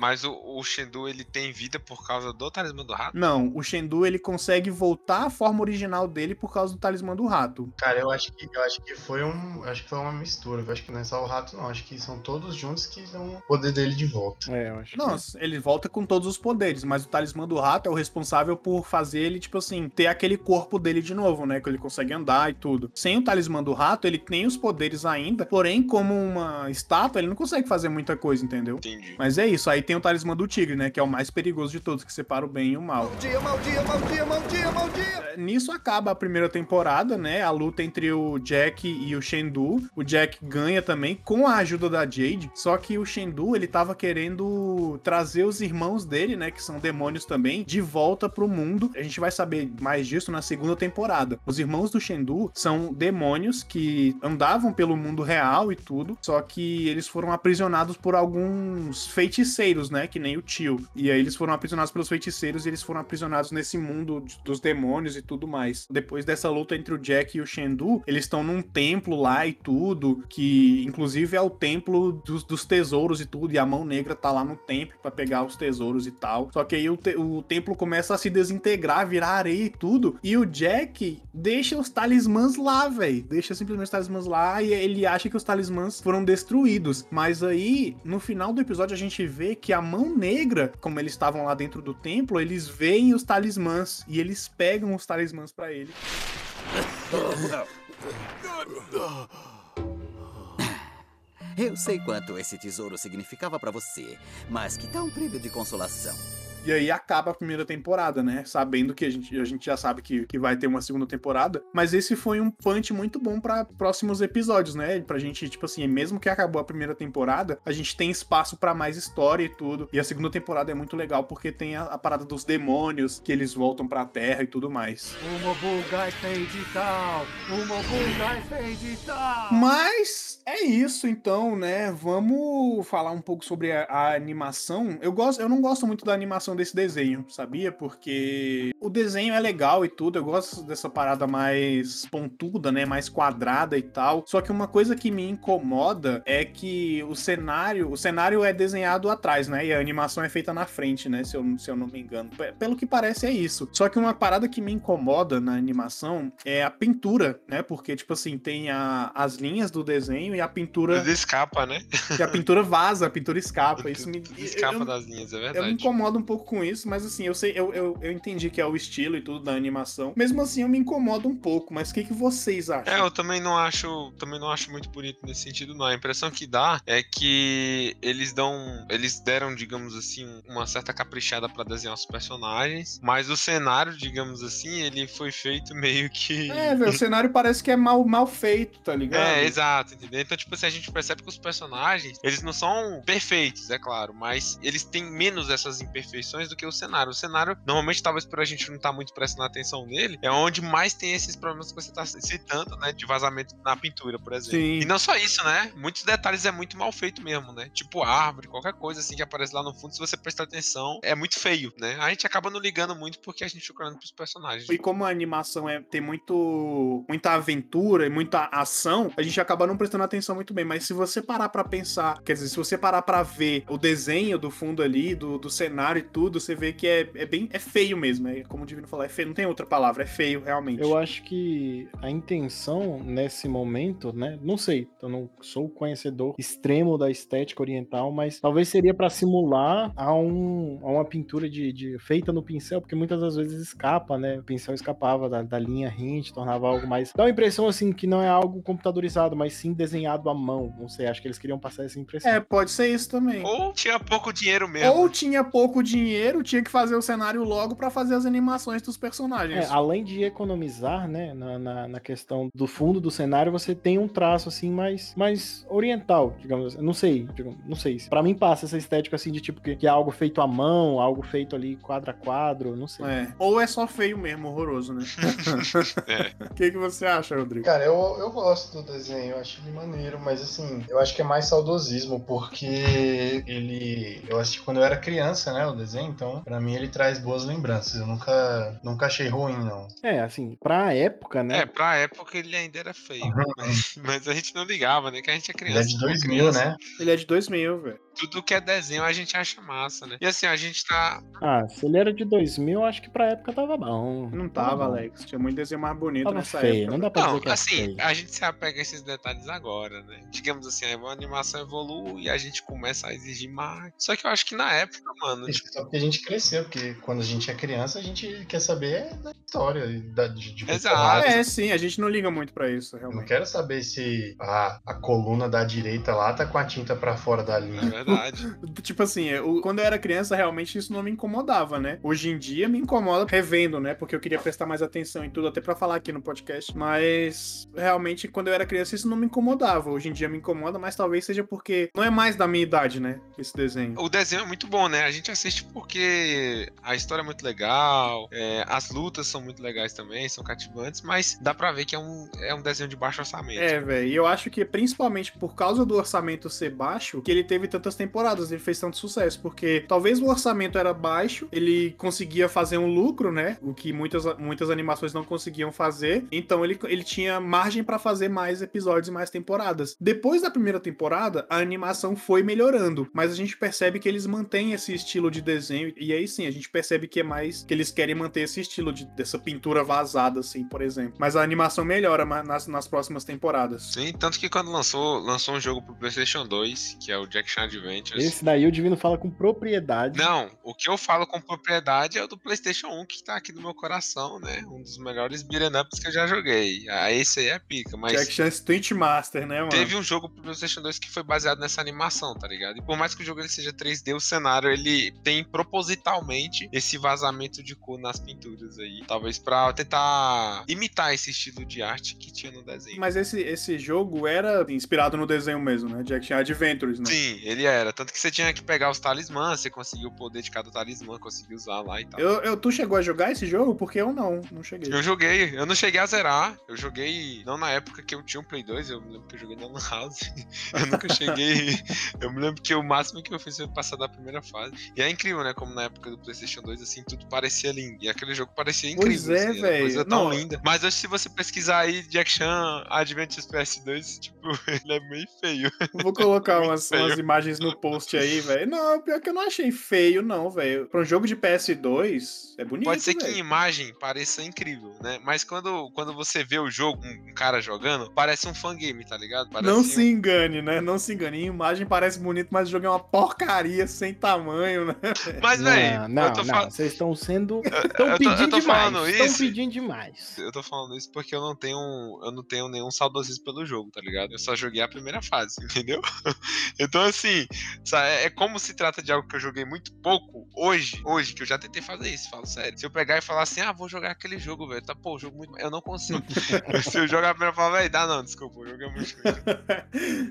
S3: Mas o, o Shendu, ele tem vida por causa do talismã do rato?
S1: Não, o Shendu ele consegue voltar à forma original dele por causa do talismã do rato.
S4: Cara, eu acho que eu acho que foi um. Acho que foi uma mistura. Eu acho que não é só o rato, não. Acho que são todos juntos que dão o poder dele de volta.
S2: É, eu acho
S1: Nossa, ele volta com todos os poderes, mas o talismã do rato é o responsável por fazer ele, tipo assim, ter aquele corpo dele de novo, né? Que ele consegue andar e tudo. Sem o talismã do rato, ele tem os poderes ainda, porém, como uma estátua, ele não consegue fazer muita coisa, entendeu?
S3: Entendi.
S1: Mas é isso, aí tem o talismã do tigre, né? Que é o mais perigoso de todos, que separa o bem e o mal.
S5: Maldia, maldia, maldia, maldia, maldia!
S1: É, Nisso acaba a primeira temporada, né? A luta entre o Jack e o Shendu. O Jack ganha também com a ajuda da Jade. Só que o Shendu, ele tava querendo trazer os irmãos dele, né? Que são demônios também, de volta pro mundo. A gente vai saber mais disso na segunda temporada. Os irmãos do Shendu são demônios que andavam pelo mundo real e tudo. Só que eles foram aprisionados por alguns feiticeiros, né? Que nem o tio. E aí eles foram aprisionados pelos feiticeiros e eles foram aprisionados nesse mundo dos demônios e tudo mais. Depois dessa luta entre o Jack e o Shendu, eles estão num templo lá e tudo, que inclusive é o templo dos, dos tesouros e tudo, e a mão negra tá lá no templo pra pegar os tesouros e tal. Só que aí o, te- o templo começa a se desintegrar, virar areia e tudo, e o Jack deixa os talismãs lá, velho. Deixa simplesmente os talismãs lá e ele acha que os talismãs foram destruídos. Mas aí, no final do episódio, a gente vê que a mão negra, como eles estavam lá dentro do templo, eles veem os talismãs e eles pegam os talismãs pra ele.
S12: Eu sei quanto esse tesouro significava pra você, mas que tal um prêmio de consolação?
S1: E aí acaba a primeira temporada, né? Sabendo que a gente, a gente já sabe que, que vai ter uma segunda temporada. Mas esse foi um punch muito bom pra próximos episódios, né? Pra gente, tipo assim, mesmo que acabou a primeira temporada, a gente tem espaço pra mais história e tudo. E a segunda temporada é muito legal porque tem a, a parada dos demônios, que eles voltam pra terra e tudo mais.
S10: O Mobugai fade tal. O Mobugai fade tal.
S1: Mas é isso então, né? Vamos falar um pouco sobre a, a animação. Eu gosto, eu não gosto muito da animação desse desenho, sabia? Porque o desenho é legal e tudo. Eu gosto dessa parada mais pontuda, né? Mais quadrada e tal. Só que uma coisa que me incomoda é que o cenário, o cenário é desenhado atrás, né? E a animação é feita na frente, né? Se eu, se eu não me engano. Pelo que parece é isso. Só que uma parada que me incomoda na animação é a pintura, né? Porque tipo assim tem a- as linhas do desenho e a pintura
S3: escapa, né?
S1: e a pintura vaza, a pintura escapa. Isso me
S3: escapa
S1: eu-
S3: das linhas, é
S1: eu me
S3: verdade.
S1: incomodo um pouco com isso, mas assim, eu sei, eu, eu, eu entendi que é o estilo e tudo da animação. Mesmo assim, eu me incomodo um pouco, mas o que, que vocês acham?
S3: É, eu também não acho, também não acho muito bonito nesse sentido, não. A impressão que dá é que eles dão, eles deram, digamos assim, uma certa caprichada pra desenhar os personagens, mas o cenário, digamos assim, ele foi feito meio que
S1: É, velho, o cenário parece que é mal, mal feito, tá ligado?
S3: É, exato, entendeu? Então, tipo assim, a gente percebe que os personagens, eles não são perfeitos, é claro, mas eles têm menos essas imperfeições do que o cenário. O cenário, normalmente, talvez por a gente não estar tá muito prestando atenção nele, é onde mais tem esses problemas que você está citando, né? De vazamento na pintura, por exemplo.
S1: Sim.
S3: E não só isso, né? Muitos detalhes é muito mal feito mesmo, né? Tipo árvore, qualquer coisa assim que aparece lá no fundo, se você prestar atenção, é muito feio, né? A gente acaba não ligando muito porque a gente fica olhando pros personagens.
S1: E como a animação é, tem muito, muita aventura e muita ação, a gente acaba não prestando atenção muito bem. Mas se você parar pra pensar, quer dizer, se você parar pra ver o desenho do fundo ali, do, do cenário e tudo, você vê que é, é bem. É feio mesmo. É como o Divino falou, é feio. Não tem outra palavra, é feio, realmente.
S2: Eu acho que a intenção nesse momento, né? Não sei, eu não sou conhecedor extremo da estética oriental, mas talvez seria para simular a, um, a uma pintura de, de, feita no pincel, porque muitas das vezes escapa, né? O pincel escapava da, da linha rente, tornava algo mais. Dá uma impressão assim que não é algo computadorizado, mas sim desenhado à mão. Não sei, acho que eles queriam passar essa impressão.
S1: É, pode ser isso também.
S3: Ou tinha pouco dinheiro mesmo.
S1: Ou tinha pouco dinheiro, tinha que fazer o cenário logo para fazer as animações dos personagens.
S2: É, além de economizar, né, na, na, na, questão do fundo do cenário, você tem um traço assim mais, mais oriental, digamos assim. Não sei, digamos, não sei. Para mim passa essa estética assim de tipo que, que, é algo feito à mão, algo feito ali quadro a quadro, não sei.
S1: É. Ou é só feio mesmo, horroroso, né?
S3: é.
S1: O que, que você acha, Rodrigo?
S4: Cara, eu, eu gosto do desenho, eu acho ele maneiro, mas assim, eu acho que é mais saudosismo, porque ele. Eu assisti quando eu era criança, né? O desenho, então, para mim ele traz boas lembranças. Eu nunca, nunca achei ruim, não.
S2: É, assim, pra época, né?
S3: É, pra época ele ainda era feio. Uhum. Mas, mas, a gente não ligava, né? Que a gente é criança.
S4: Ele é de 2000, né?
S1: Ele é de 2000, velho.
S3: Tudo que é desenho a gente acha massa, né? E assim, a gente tá.
S2: Ah, se ele era de 2000, acho que pra época tava bom.
S1: Não tava, Alex. Tinha muito desenho mais bonito
S2: tava
S1: nessa
S2: feio.
S1: época.
S2: Não dá pra
S3: não,
S2: dizer que é
S3: assim,
S2: feio.
S3: a gente se apega a esses detalhes agora, né? Digamos assim, a animação evolui e a gente começa a exigir mais. Só que eu acho que na época, mano.
S4: Porque a gente cresceu, porque quando a gente é criança, a gente quer saber da história, da, de, de
S3: Exato.
S1: É, sim, a gente não liga muito pra isso,
S4: Eu não
S1: realmente.
S4: quero saber se a, a coluna da direita lá tá com a tinta pra fora da
S3: É
S4: linha.
S3: verdade.
S1: Tipo assim, eu- quando eu era criança, realmente isso não me incomodava, né? Hoje em dia me incomoda revendo, né? Porque eu queria prestar mais atenção em tudo, até pra falar aqui no podcast. Mas realmente, quando eu era criança, isso não me incomodava. Hoje em dia me incomoda, mas talvez seja porque não é mais da minha idade, né? Esse desenho.
S3: O desenho é muito bom, né? A gente assiste porque a história é muito legal, é, as lutas são muito legais também, são cativantes, mas dá pra ver que é um, é um desenho de baixo orçamento.
S1: É, velho. E eu acho que principalmente por causa do orçamento ser baixo, que ele teve tantas temporadas, ele fez tanto sucesso. Porque talvez o orçamento era baixo, ele conseguia fazer um lucro, né? O que muitas, muitas animações não conseguiam fazer. Então ele, ele tinha margem pra fazer mais episódios e mais temporadas. Depois da primeira temporada, a animação foi melhorando. Mas a gente percebe que eles mantêm esse estilo de desenho. E aí sim, a gente percebe que é mais que eles querem manter esse estilo de, dessa pintura vazada, assim, por exemplo. Mas a animação melhora nas, nas próximas temporadas.
S3: Sim, tanto que quando lançou, lançou um jogo pro PlayStation 2, que é o Jack Chan Adventures.
S2: Esse daí o Divino fala com propriedade.
S3: Não, o que eu falo com propriedade é o do PlayStation 1, que tá aqui no meu coração, né? Um dos melhores beat'em ups que eu já joguei. Ah, esse aí é pica, mas.
S1: Jack Chan Street Master, né, mano?
S3: Teve um jogo pro PlayStation 2 que foi baseado nessa animação, tá ligado? E por mais que o jogo ele seja 3D, o cenário ele tem propositalmente esse vazamento de cor nas pinturas aí. Talvez pra tentar imitar esse estilo de arte que tinha no desenho.
S1: Mas esse, esse jogo era inspirado no desenho mesmo, né? Jack Chan Adventures, né?
S3: Sim, ele era. Tanto que você tinha que pegar os talismãs, você conseguia o poder de cada talismã, conseguia usar lá e tal.
S1: Eu, eu, tu chegou a jogar esse jogo? Porque eu não, não cheguei.
S3: Eu joguei, eu não cheguei a zerar. Eu joguei, não na época que eu tinha um Play 2, eu me lembro que eu joguei na Lan House. Eu nunca cheguei. eu me lembro que o máximo que eu fiz foi passar da primeira fase. E é incrível, né? Como na época do PlayStation 2, assim, tudo parecia lindo. E aquele jogo parecia incrível.
S1: Pois é,
S3: assim,
S1: velho.
S3: Coisa tão
S1: Não,
S3: linda. Mas hoje, se você pesquisar aí Jack Chan Adventures PS2, tipo, ele é meio feio.
S1: Vou colocar umas, umas imagens no post aí, velho. Não, pior que eu não achei feio, não, velho. Pra um jogo de PS2, é bonito,
S3: Pode ser que em imagem pareça incrível, né? Mas quando, quando você vê o jogo, um, um cara jogando, parece um fangame, tá ligado? Parece
S1: Não
S3: um-
S1: se engane, né? Não se engane. Em imagem parece bonito, mas o jogo é uma porcaria sem tamanho, né?
S3: Mas, velho,
S2: Não, não,
S3: eu
S2: vocês estão sendo.
S3: Eu
S2: Estão
S3: eu
S2: pedindo demais. Estão pedindo demais.
S3: Eu tô falando isso porque eu não tenho. Eu não tenho nenhum saudosismo pelo jogo, tá ligado? Eu só joguei a primeira fase, entendeu? Então, assim, é é como se trata de algo que eu joguei muito pouco hoje, hoje, que eu já tentei fazer isso, falo sério. Se eu pegar e falar assim, ah, vou jogar aquele jogo, velho, tá, pô, jogo muito. Eu não consigo. se eu jogar a primeira fase, velho, dá não, desculpa, o jogo é muito.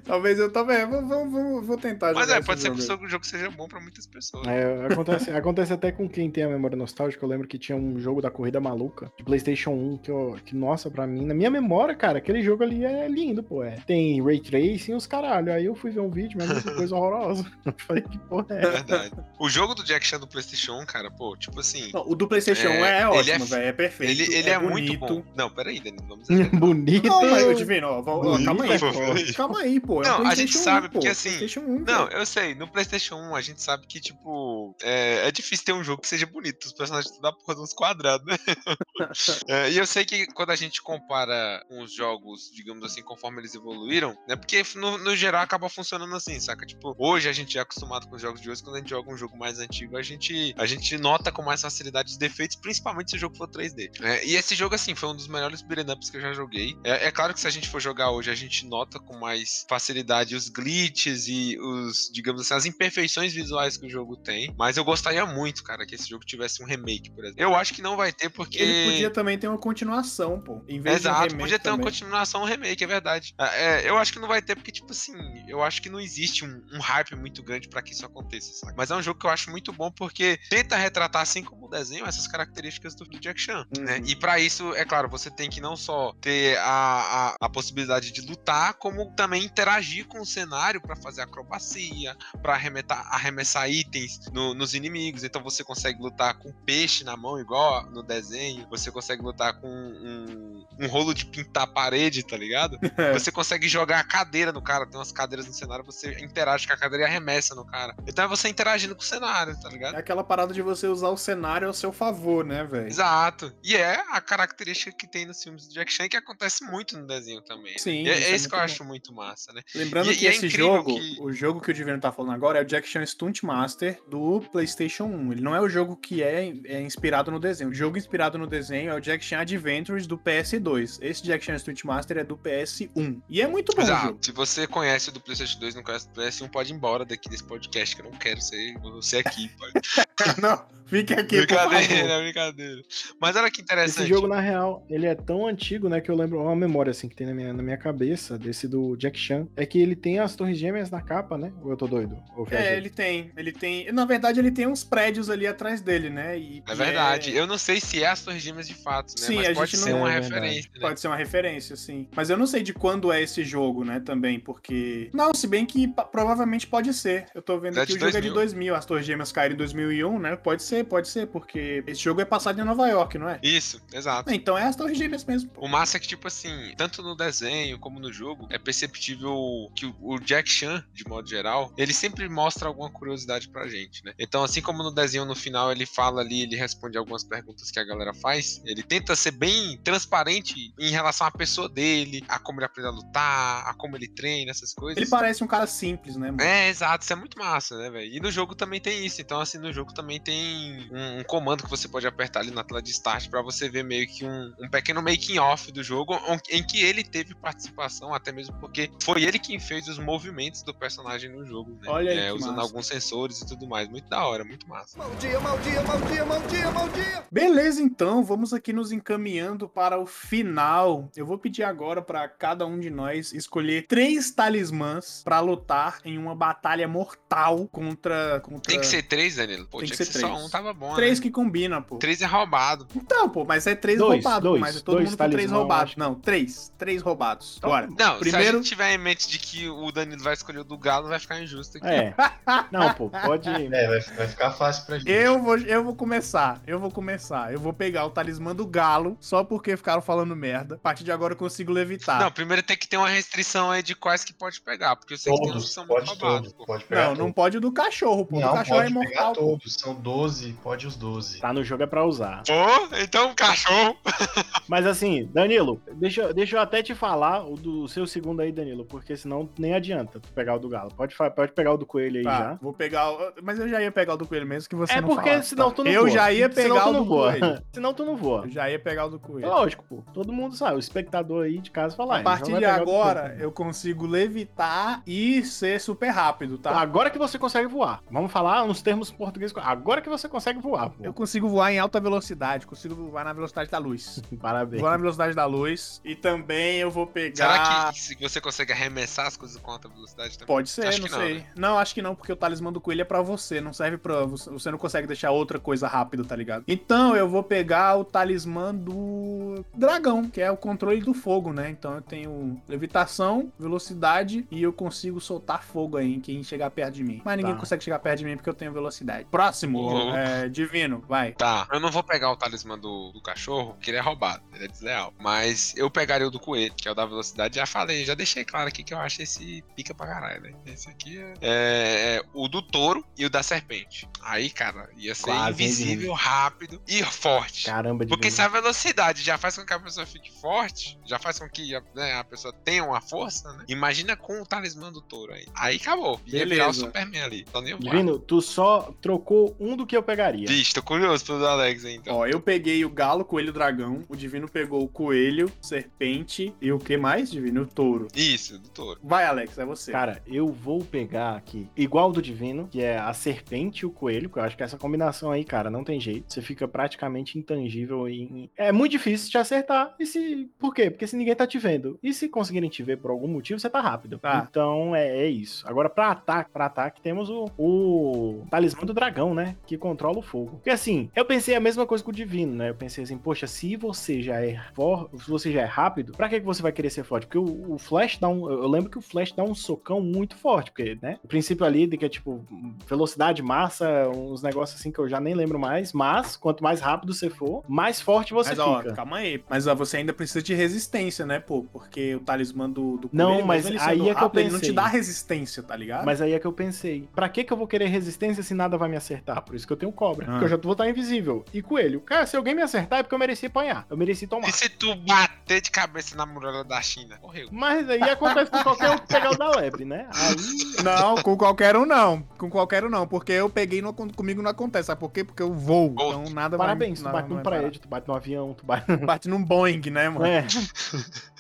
S1: Talvez eu também. Vou, vou, vou, vou tentar
S3: Mas
S1: jogar
S3: é,
S1: esse
S3: pode ser que o seu jogo seja bom pra muitas pessoas.
S2: É, acontece, acontece até com quem tem a memória nostálgica. Eu lembro que tinha um jogo da Corrida Maluca, de PlayStation 1, que, eu, que nossa, pra mim, na minha memória, cara, aquele jogo ali é lindo, pô. É. Tem Ray Tracing e os caralho. Aí eu fui ver um vídeo, mas que coisa horrorosa. Eu falei, que porra é
S3: É verdade. O jogo do Jack Chan do PlayStation 1, cara, pô, tipo assim.
S1: Não, o do PlayStation 1 é,
S3: ele
S1: ótimo, velho. É perfeito.
S3: Ele, ele é, muito
S1: bonito.
S3: bom. Não, peraí, Danilo, vamos
S2: Bonito.
S1: Não, mas eu ó,
S2: Bonito,
S1: calma aí,
S3: pô.
S1: Calma aí, pô. é
S3: Não, a gente
S1: 1,
S3: sabe,
S1: pô,
S3: porque assim.
S1: 1,
S3: Não, eu sei, no PlayStation 1 a gente sabe que, tipo, é, é difícil ter um jogo que seja bonito. Os personagens tudo da porra de uns quadrados, né? É, e eu sei que quando a gente compara com os jogos, digamos assim, conforme eles evoluíram, né? Porque no, no geral acaba funcionando assim, saca? Tipo, hoje a gente é acostumado com os jogos de hoje, quando a gente joga um jogo mais antigo, a gente, a gente nota com mais facilidade os defeitos, principalmente se o jogo for 3D. né? E esse jogo, assim, foi um dos melhores beat'em ups que eu já joguei. É, é claro que se a gente for jogar hoje, a gente nota com mais facilidade os glitches e os, digamos assim, as imperfeições visuais que o jogo tem. Mas eu gostaria muito, cara, que esse jogo tivesse um remake, por exemplo. Eu acho que não vai ter, porque.
S1: Ele podia também ter uma continuação, pô. Em vez de um
S3: Exato,
S1: remake
S3: podia ter uma
S1: também.
S3: continuação, um remake, é verdade. É, eu acho que não vai ter, porque, tipo assim, eu acho que não existe um, um hype muito grande pra que isso aconteça, sabe? Mas é um jogo que eu acho muito bom porque tenta retratar, assim como o desenho, essas características do, do Jack Chan, né? E pra isso, é claro, você tem que não só ter a, a, a possibilidade de lutar, como também interagir com o cenário pra fazer acrobacia, pra arremetar, arremessar itens no- nos inimigos. Então você consegue lutar com peixe na mão, igual no desenho. Você consegue lutar com um, um rolo de pintar a parede, tá ligado? Você consegue jogar a cadeira no cara. Tem umas cadeiras no cenário, você interage com a cadeira e arremessa no cara. Então é você interagindo com o cenário, tá ligado?
S1: É aquela parada de você usar o cenário ao seu favor, né, velho?
S3: Exato. E é a característica que tem nos filmes do Jack Chan que acontece muito no desenho também. né?
S1: Sim,
S3: E é,
S1: isso
S3: é
S1: é
S3: isso que eu
S1: muito
S3: acho muito massa, né?
S1: Lembrando
S3: E-
S1: que
S3: e é
S1: esse
S3: incrível
S1: jogo,
S3: que-
S1: o jogo que o Divino tá falando agora é o Jack Chan Stunt Master do PlayStation 1. Ele não é o jogo que é, é inspirado no desenho. O jogo inspirado no desenho é o Jack Chan Adventures do PS2. Esse Jack Chan Stunt Master é do PS1. E é muito bom
S3: Exato. Se você conhece o do PlayStation 2 e não conhece o do PS1, pode ir embora daqui desse podcast, que eu não quero ser você aqui. Pode.
S1: não, fique aqui,
S3: brincadeira,
S1: favor.
S3: brincadeira. Mas olha que interessante.
S2: Esse jogo, na real, ele é tão antigo, né, que eu lembro, uma memória, assim, que tem na minha, na minha cabeça, desse do Jack Chan, é que ele tem as torres gêmeas na capa, né? Ou eu tô doido? Ou?
S1: É, ele tem, ele tem. Na verdade, ele tem uns prédios ali atrás dele, né? E,
S3: É verdade. Eu não sei se é as Torres Gêmeas de fato, né?
S1: Sim,
S3: Mas pode ser uma
S1: É
S3: referência, né?
S1: Pode ser uma referência, sim. Mas eu não sei de quando é esse jogo, né, também, porque... Não, se bem que provavelmente pode ser. Eu tô vendo
S3: É
S1: que o jogo é de
S3: 2000.
S1: 2000, as Torres Gêmeas caíram em 2001, né? Pode ser, pode ser, porque esse jogo é passado em Nova York, não é?
S3: Isso, exato.
S1: Então é as Torres Gêmeas mesmo.
S3: O massa é que, tipo assim, tanto no desenho como no jogo, é perceptível que o- o Jack Chan, de modo geral, ele sempre mostra alguma curiosidade pra gente, né? Então, assim como no desenho, no final, ele fala ali, ele responde algumas perguntas que a galera faz, ele tenta ser bem transparente em relação à pessoa dele, a como ele aprende a lutar, a como ele treina, essas coisas.
S1: Ele parece um cara simples, né, mano?
S3: É, exato, isso é muito massa, né, velho? E no jogo também tem isso. Então, assim, no jogo também tem um, um comando que você pode apertar ali na tela de start pra você ver meio que um, um pequeno making off do jogo, em que ele teve participação, até mesmo porque foi ele quem fez os movimentos do personagem no jogo, né?
S1: Olha aí
S3: É, usando
S1: massa.
S3: alguns sensores e tudo mais. Muito da hora, muito massa.
S5: Mau dia, mau dia, mau dia, mau dia, mau dia.
S1: Beleza, então, vamos aqui nos encaminhando para o final. Eu vou pedir agora para cada um de nós escolher três talismãs para lutar em uma batalha mortal contra. contra...
S3: Tem que ser três, Danilo. Pô,
S1: Tem que
S3: que
S1: ser
S3: ser só
S1: três.
S3: um, tava bom,
S1: Três
S3: né?
S1: que combina, pô.
S3: Três é roubado.
S1: Então, pô, mas é três
S2: Dois,
S1: roubados,
S2: dois,
S1: mas é todo
S2: dois
S1: mundo com três
S2: talismã, eu
S1: roubados. Não, três. Três roubados. Bora.
S3: Não, se a
S1: Primeiro.
S3: gente tiver em mente de que o Danilo vai escolher o do Galo, vai ficar injusto aqui.
S2: É. Não, pô, pode.
S4: É, vai, vai ficar fácil pra gente.
S1: Eu vou, eu vou começar, eu vou começar. Eu vou pegar o talismã do galo, só porque ficaram falando merda. A partir de agora eu consigo levitar.
S3: Não, primeiro tem que ter uma restrição aí de quais que pode pegar, porque eu sei que tem uns que
S4: Todos,
S3: são muito
S4: pode
S3: roubados.
S4: todos. Pode pegar
S1: Não,
S4: todos.
S1: não pode o do cachorro, pô. O do
S4: Não,
S1: cachorro é
S4: pode pegar
S1: imortal. pô.
S4: todos. São 12, pode os 12.
S2: Tá no jogo é pra usar.
S3: Pô, então cachorro.
S2: Mas assim, Danilo, deixa, deixa eu até te falar o do seu segundo aí, Danilo, porque senão nem adianta tu pegar o do Galo. Pode, pode pegar o do Coelho aí
S1: Tá,
S2: já.
S1: vou pegar o... Mas eu já ia pegar o do coelho mesmo que você
S2: É
S1: não
S2: porque
S1: falasse,
S2: senão
S1: tá?
S2: tu não
S1: Eu
S2: voa.
S1: já ia
S2: Senão
S1: pegar
S2: tu
S1: o do
S2: voa.
S1: coelho.
S2: senão tu não voa.
S1: Eu já ia pegar o do
S2: É
S1: coelho.
S2: lógico, pô. Todo mundo sabe. O espectador aí de casa fala.
S1: A
S2: "Ah, ele
S1: partir de agora,
S2: Coelho".
S1: eu consigo levitar e ser super rápido, tá?
S2: Agora que você consegue voar. Vamos falar nos termos portugueses. Agora que você consegue voar, pô.
S1: Eu consigo voar em alta velocidade, consigo voar na velocidade da luz.
S2: Parabéns.
S1: Voar na velocidade da luz. E também eu vou pegar.
S3: Será que se você consegue arremessar as coisas com alta velocidade também?
S1: Pode ser,
S3: Acho
S1: não
S3: que não,
S1: sei.
S3: né?
S1: Não, acho que não, porque o talismã do coelho é pra você, não serve pra. Você não consegue deixar outra coisa rápido, tá ligado? Então eu vou pegar o talismã do dragão, que é o controle do fogo, né? Então eu tenho levitação, velocidade e eu consigo soltar fogo aí em quem chegar perto de mim. Mas ninguém
S2: Tá.
S1: consegue chegar perto de mim porque eu tenho velocidade. Próximo, é, Divino, vai.
S3: Tá, eu não vou pegar o talismã do, do cachorro, porque ele é roubado, ele é desleal. Mas eu pegaria o do coelho, que é o da velocidade. Já falei, já deixei claro aqui que eu acho esse pica pra caralho, né? Esse aqui é, é, é o do touro e o da serpente. Aí, cara, ia ser
S2: Quase,
S3: invisível, rápido e forte.
S2: Caramba,
S3: Porque
S2: Divino.
S3: se a velocidade já faz com que a pessoa fique forte, já faz com que né, a pessoa tenha uma força, né? Imagina com o talismã do touro aí. Aí acabou. Ia virar o. Superman ali. Só nem o
S2: Divino, tu só trocou um do que eu pegaria.
S3: Vixe, tô curioso pelo do Alex aí, então.
S1: Ó, eu peguei o galo, coelho, dragão. O Divino pegou o coelho, serpente e o que mais, Divino? O touro.
S3: Isso, do touro.
S1: Vai, Alex, é você.
S2: Cara, eu vou pegar aqui, igual do Divino, que é a serpente e o coelho, que eu acho que essa combinação aí, cara, não tem jeito. Você fica praticamente intangível em. É muito difícil te acertar. E se. Por quê? Porque se ninguém tá te vendo. E se conseguirem te ver por algum motivo, você tá rápido.
S1: Tá.
S2: Então é, é isso. Agora, pra ataque, pra ataque, temos o, o talismã do dragão, né? Que controla o fogo. Porque assim, eu pensei a mesma coisa com o Divino, né? Eu pensei assim, poxa, se você já é for, se você já é rápido, pra que, que você vai querer ser forte? Porque o, o Flash dá um. Eu lembro que o Flash dá um socão muito forte, porque, né? O princípio ali de que é tipo velocidade, massa, uns negócios assim que eu já nem lembro mais. Mas quanto mais rápido você for, mais forte você
S1: Mas, ó,
S2: fica.
S1: calma aí. Mas ó, você ainda precisa de resistência, né, pô? Porque o talismã do, do
S2: Não,
S1: coelho,
S2: mas aí é que eu
S1: rápido, ele não te
S2: pensei.
S1: dá resistência, tá ligado?
S2: Mas aí é que eu pensei, pra que que eu vou querer resistência se nada vai me acertar? Por isso que eu tenho cobra.
S1: Ah.
S2: Porque eu já vou estar invisível. E coelho, cara, se alguém me acertar é porque eu mereci apanhar. Eu mereci tomar.
S3: E se tu bater de cabeça na muralha da China? Morreu.
S2: Mas aí acontece com qualquer um que pegar o da lebre, né? Aí.
S1: Não, com qualquer um não. Com qualquer um não. Porque eu peguei no, comigo não acontece. Sabe por quê? Porque eu vou. Então nada
S2: Parabéns, tu
S1: vai.
S2: bate num prédio, tu bate num avião, tu bate.
S1: Bate num Boeing, né, mano?
S2: É.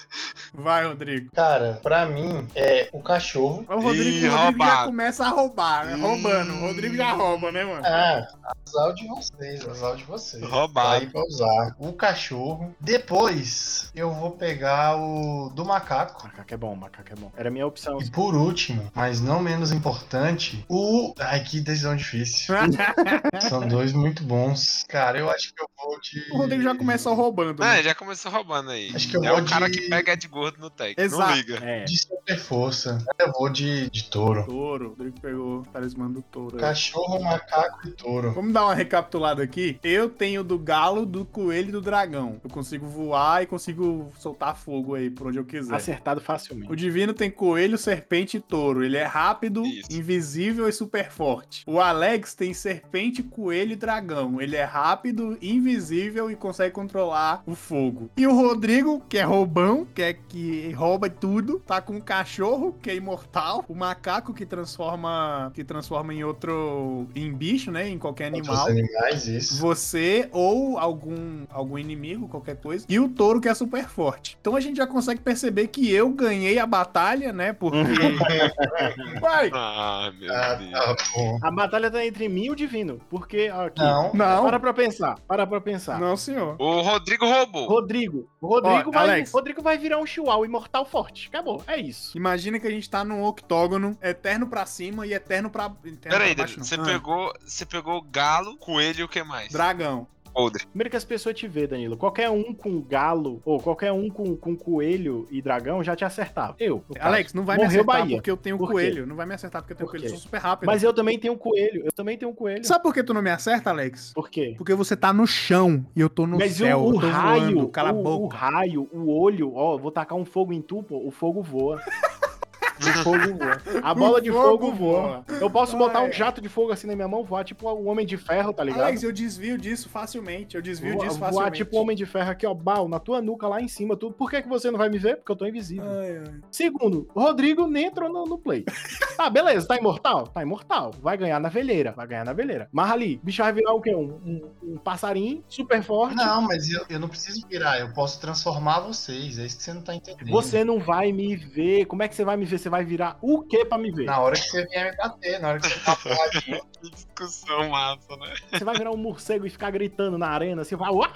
S1: Vai, Rodrigo.
S4: Cara, pra mim é o cachorro.
S1: O Rodrigo,
S3: Ih,
S1: o Rodrigo já começa a roubar, né? Roubando. O Rodrigo já rouba, né, mano?
S4: Ah, azar de vocês, azar de vocês.
S3: Roubado.
S4: Tá aí pra usar. O cachorro. Depois eu vou pegar o do macaco.
S2: Macaco é bom, macaco é bom. Era a minha opção.
S4: E por último, mas não menos importante, o. Ai, que decisão difícil. São dois muito bons. Cara, eu acho que eu vou de.
S1: O Rodrigo já começou roubando.
S3: É,
S1: né?
S3: já começou roubando aí.
S4: Acho que eu
S3: é
S4: vou
S3: o cara
S4: de-
S3: que pega de gordo no. Não
S1: Exato.
S3: liga.
S2: É.
S4: De super força. Eu vou de, de touro.
S1: Touro. O Rodrigo pegou o talismã do touro. aí.
S4: Cachorro, macaco e touro.
S1: Vamos dar uma recapitulada aqui. Eu tenho do galo, do coelho e do dragão. Eu consigo voar e consigo soltar fogo aí por onde eu quiser.
S2: Acertado
S1: O
S2: facilmente.
S1: Divino tem coelho, serpente e touro. Ele é rápido,
S3: Isso.
S1: invisível e super forte. O Alex tem serpente, coelho e dragão. Ele é rápido, invisível e consegue controlar o fogo. E o Rodrigo, que é roubão, que é que rouba tudo, tá com o cachorro, que é imortal, o macaco que transforma que transforma em outro em bicho, né, em qualquer animal.
S4: Animais, isso.
S1: Você ou algum, algum inimigo, qualquer coisa. E o touro que é super forte. Então a gente já consegue perceber que eu ganhei a batalha, né? Porque. Vai!
S3: Ah, meu
S4: Ah,
S3: Deus.
S4: tá bom.
S2: A batalha tá entre mim e o Divino. Porque aqui.
S4: Não.
S1: Não,
S2: Para pra pensar. Para pra pensar.
S1: não, senhor.
S3: O Rodrigo roubou.
S2: Rodrigo. O Rodrigo,
S1: Ó,
S2: vai,
S1: Alex.
S2: Rodrigo vai virar um chihuahua imortal forte. Acabou. É isso.
S1: Imagina que a gente tá num octógono, eterno pra cima e eterno pra. Eterno
S3: Peraí,
S1: pra baixo,
S3: Danilo,
S1: não.
S3: você
S1: Ah,
S3: pegou, você pegou galo, coelho e o que mais?
S1: Dragão.
S3: Podre.
S2: Primeiro que as pessoas te vê, Danilo. Qualquer um com galo, ou qualquer um com, com coelho e dragão já te acertava. Eu.
S1: Alex, não vai me
S2: Morreu
S1: acertar
S2: Bahia.
S1: porque eu tenho
S2: Por
S1: coelho. Não vai me acertar porque eu tenho
S2: Por
S1: coelho. Eu sou super rápido.
S2: Mas eu também tenho coelho. Eu também tenho coelho.
S1: Sabe por que tu não me acerta, Alex?
S2: Por quê?
S1: Porque você tá no chão e eu tô no
S2: Mas
S1: céu.
S2: o, o raio,
S1: voando. Cala a
S2: o, o
S1: boca.
S2: raio, o olho, ó, vou tacar um fogo em tu, pô, o fogo voa. Fogo voa. A bola de
S1: fogo
S2: fogo voa. Eu posso
S1: Ai.
S2: botar um jato de fogo assim na minha mão, voar tipo o Homem de Ferro, tá ligado?
S1: Alex, eu desvio disso facilmente. Eu desvio
S2: Voar,
S1: disso
S2: voar
S1: facilmente.
S2: tipo o Homem de Ferro aqui, ó, bal, na tua nuca, lá em cima, tudo. Por que, que você não vai me ver? Porque eu tô invisível.
S1: Ai, ai.
S2: Segundo, o Rodrigo nem entrou no, no play. Tá, beleza, tá imortal? Tá imortal. Vai ganhar na veleira, vai ganhar na veleira. Mas ali, o bicho vai virar o quê? Um, um- um passarinho super forte.
S4: Não, mas eu, eu não preciso virar, eu posso transformar vocês. É isso que você não tá entendendo.
S2: Você não vai me ver. Como é que você vai me ver? Você vai virar o quê pra me ver?
S4: Na hora que você vier me bater, na hora que você tá.
S3: Que discussão massa, né?
S2: Você vai virar um morcego e ficar gritando na arena, assim, vai, uá,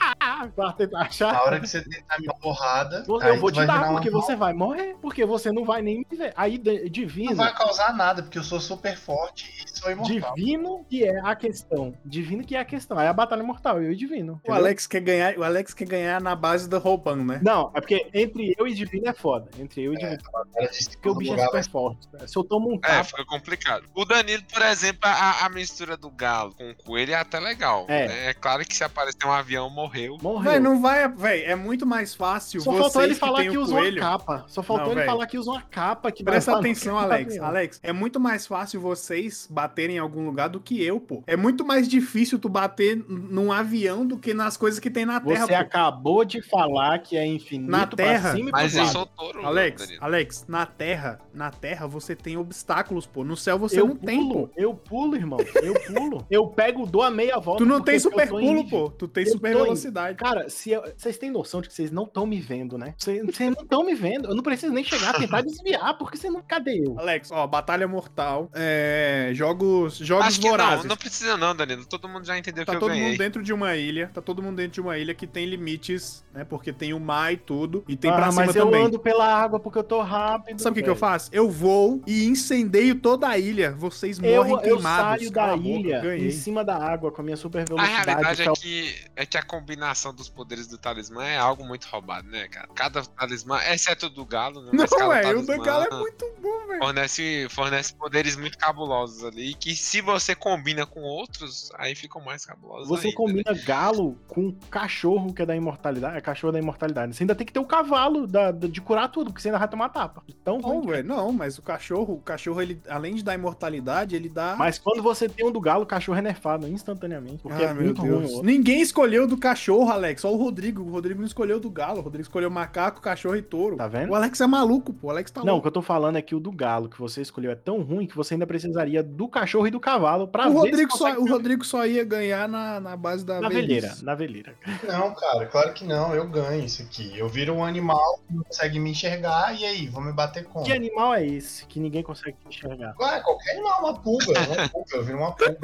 S2: pra tentar achar.
S4: Na hora que você tentar me dar porrada,
S2: Eu vou te dar, porque você vai morrer, porque você não vai nem me ver. Aí, divino.
S4: Não vai causar nada, porque eu sou super forte e sou imortal.
S2: Divino que é a questão. Divino que é a questão. Aí a batalha mortal, eu e Divino.
S1: O
S2: entendeu?
S1: Alex quer ganhar, o Alex quer ganhar na base do roupão, né?
S2: Não, é porque entre eu e Divino é foda. Entre eu e Divino.
S4: Ela disse
S2: Porque o bicho é
S4: vai-
S2: forte. cara. Se eu tomo um
S3: É,
S2: tapa.
S3: fica complicado. O Danilo, por exemplo, a, a mistura do galo com o coelho é até legal.
S2: É.
S3: né? É claro que se aparecer um avião, morreu.
S2: Morreu.
S1: Véi, não vai, véi, é muito mais fácil
S2: Só faltou ele
S1: que
S2: falar que
S1: o
S2: usou
S1: coelho.
S2: uma capa. Só faltou
S1: Não,
S2: ele
S1: véi.
S2: falar que usou uma capa que
S1: Presta atenção, Alex. Alex, é muito mais fácil vocês baterem em algum lugar do que eu, pô. É muito mais difícil tu bater num avião do que nas coisas que tem na Terra,
S2: Você
S1: pô.
S2: acabou de falar que é infinito
S1: Na
S2: pra
S1: Terra.
S2: cima e
S3: Mas eu sou touro,
S1: Alex,
S3: Danilo.
S1: Alex, na Terra, na Terra você tem obstáculos, pô. No céu você
S2: eu
S1: não tem,
S2: pulo,
S1: pô.
S2: eu pulo, irmão. Eu pulo. eu pego, dou a meia volta.
S1: Tu não tem super
S2: em
S1: pulo, pô. Tu tem
S2: Eu
S1: super
S2: tô em-
S1: velocidade.
S2: Cara, se eu- vocês têm noção de que vocês não estão me vendo, né? Vocês vocês não estão me vendo. Eu não preciso nem chegar a tentar desviar, porque você não. Cadê eu?
S1: Alex, ó, Batalha Mortal, é, jogos, jogos
S3: Acho que
S1: vorazes.
S3: não, não precisa não, Danilo. Todo mundo já entendeu
S1: Tá
S3: que eu
S1: todo
S3: ganhei.
S1: mundo dentro de uma ilha, tá todo mundo dentro de uma ilha que tem limites, né? Porque tem o mar e tudo, e tem
S2: ah,
S1: pra cima
S2: mas eu
S1: também.
S2: ando pela água porque eu tô rápido.
S1: Sabe o que, que eu
S2: velho.
S1: Eu vou e incendeio toda a ilha. Vocês morrem
S2: Eu, eu
S1: queimados.
S2: saio
S1: Cala
S2: da
S1: a boca,
S2: ilha
S1: ganhei.
S2: em cima da água com a minha super
S3: A
S2: velocidade.
S3: realidade
S2: que
S3: é que, é que a combinação dos poderes do talismã é algo muito roubado, né, cara? Cada talismã, exceto o do galo, né? mas
S1: Não, velho, o do Galo é muito bom, velho.
S3: Fornece, fornece poderes muito cabulosos ali, que se você combina com outros, aí ficam mais cabulosos
S2: Você
S3: ainda,
S2: combina
S3: né?
S2: galo com cachorro, que é da imortalidade. É cachorro da imortalidade. Você ainda tem que ter o cavalo da, da- de curar tudo, porque você ainda vai tomar tapa. Então, ruim.
S1: velho, não, mas o cachorro, o cachorro, ele, além de dar imortalidade, ele dá.
S2: Mas quando você tem um do galo, o cachorro é nerfado instantaneamente. Porque
S1: Ah,
S2: é
S1: meu
S2: muito ruim o
S1: Deus.
S2: outro.
S1: Ninguém escolheu do cachorro, Alex. Só o Rodrigo. O Rodrigo não escolheu do galo. O Rodrigo escolheu macaco, cachorro e touro.
S2: Tá vendo?
S1: O Alex é maluco, pô. O Alex tá
S2: Não, o
S1: louco.
S2: que eu tô falando é que o do galo que você escolheu é tão ruim que você ainda precisaria do cachorro e do cavalo pra
S1: O
S2: ver
S1: Rodrigo,
S2: se
S1: só, o Rodrigo só ia ganhar na, na base da
S2: Na veleira, na veleira.
S4: Não, cara, claro que não. Eu ganho isso aqui. Eu viro um animal que não consegue me enxergar, e aí, vou me bater como?
S2: Que animal é esse que ninguém consegue enxergar?
S4: Ué, qualquer animal, uma pulga. Uma pulga, eu viro uma pulga.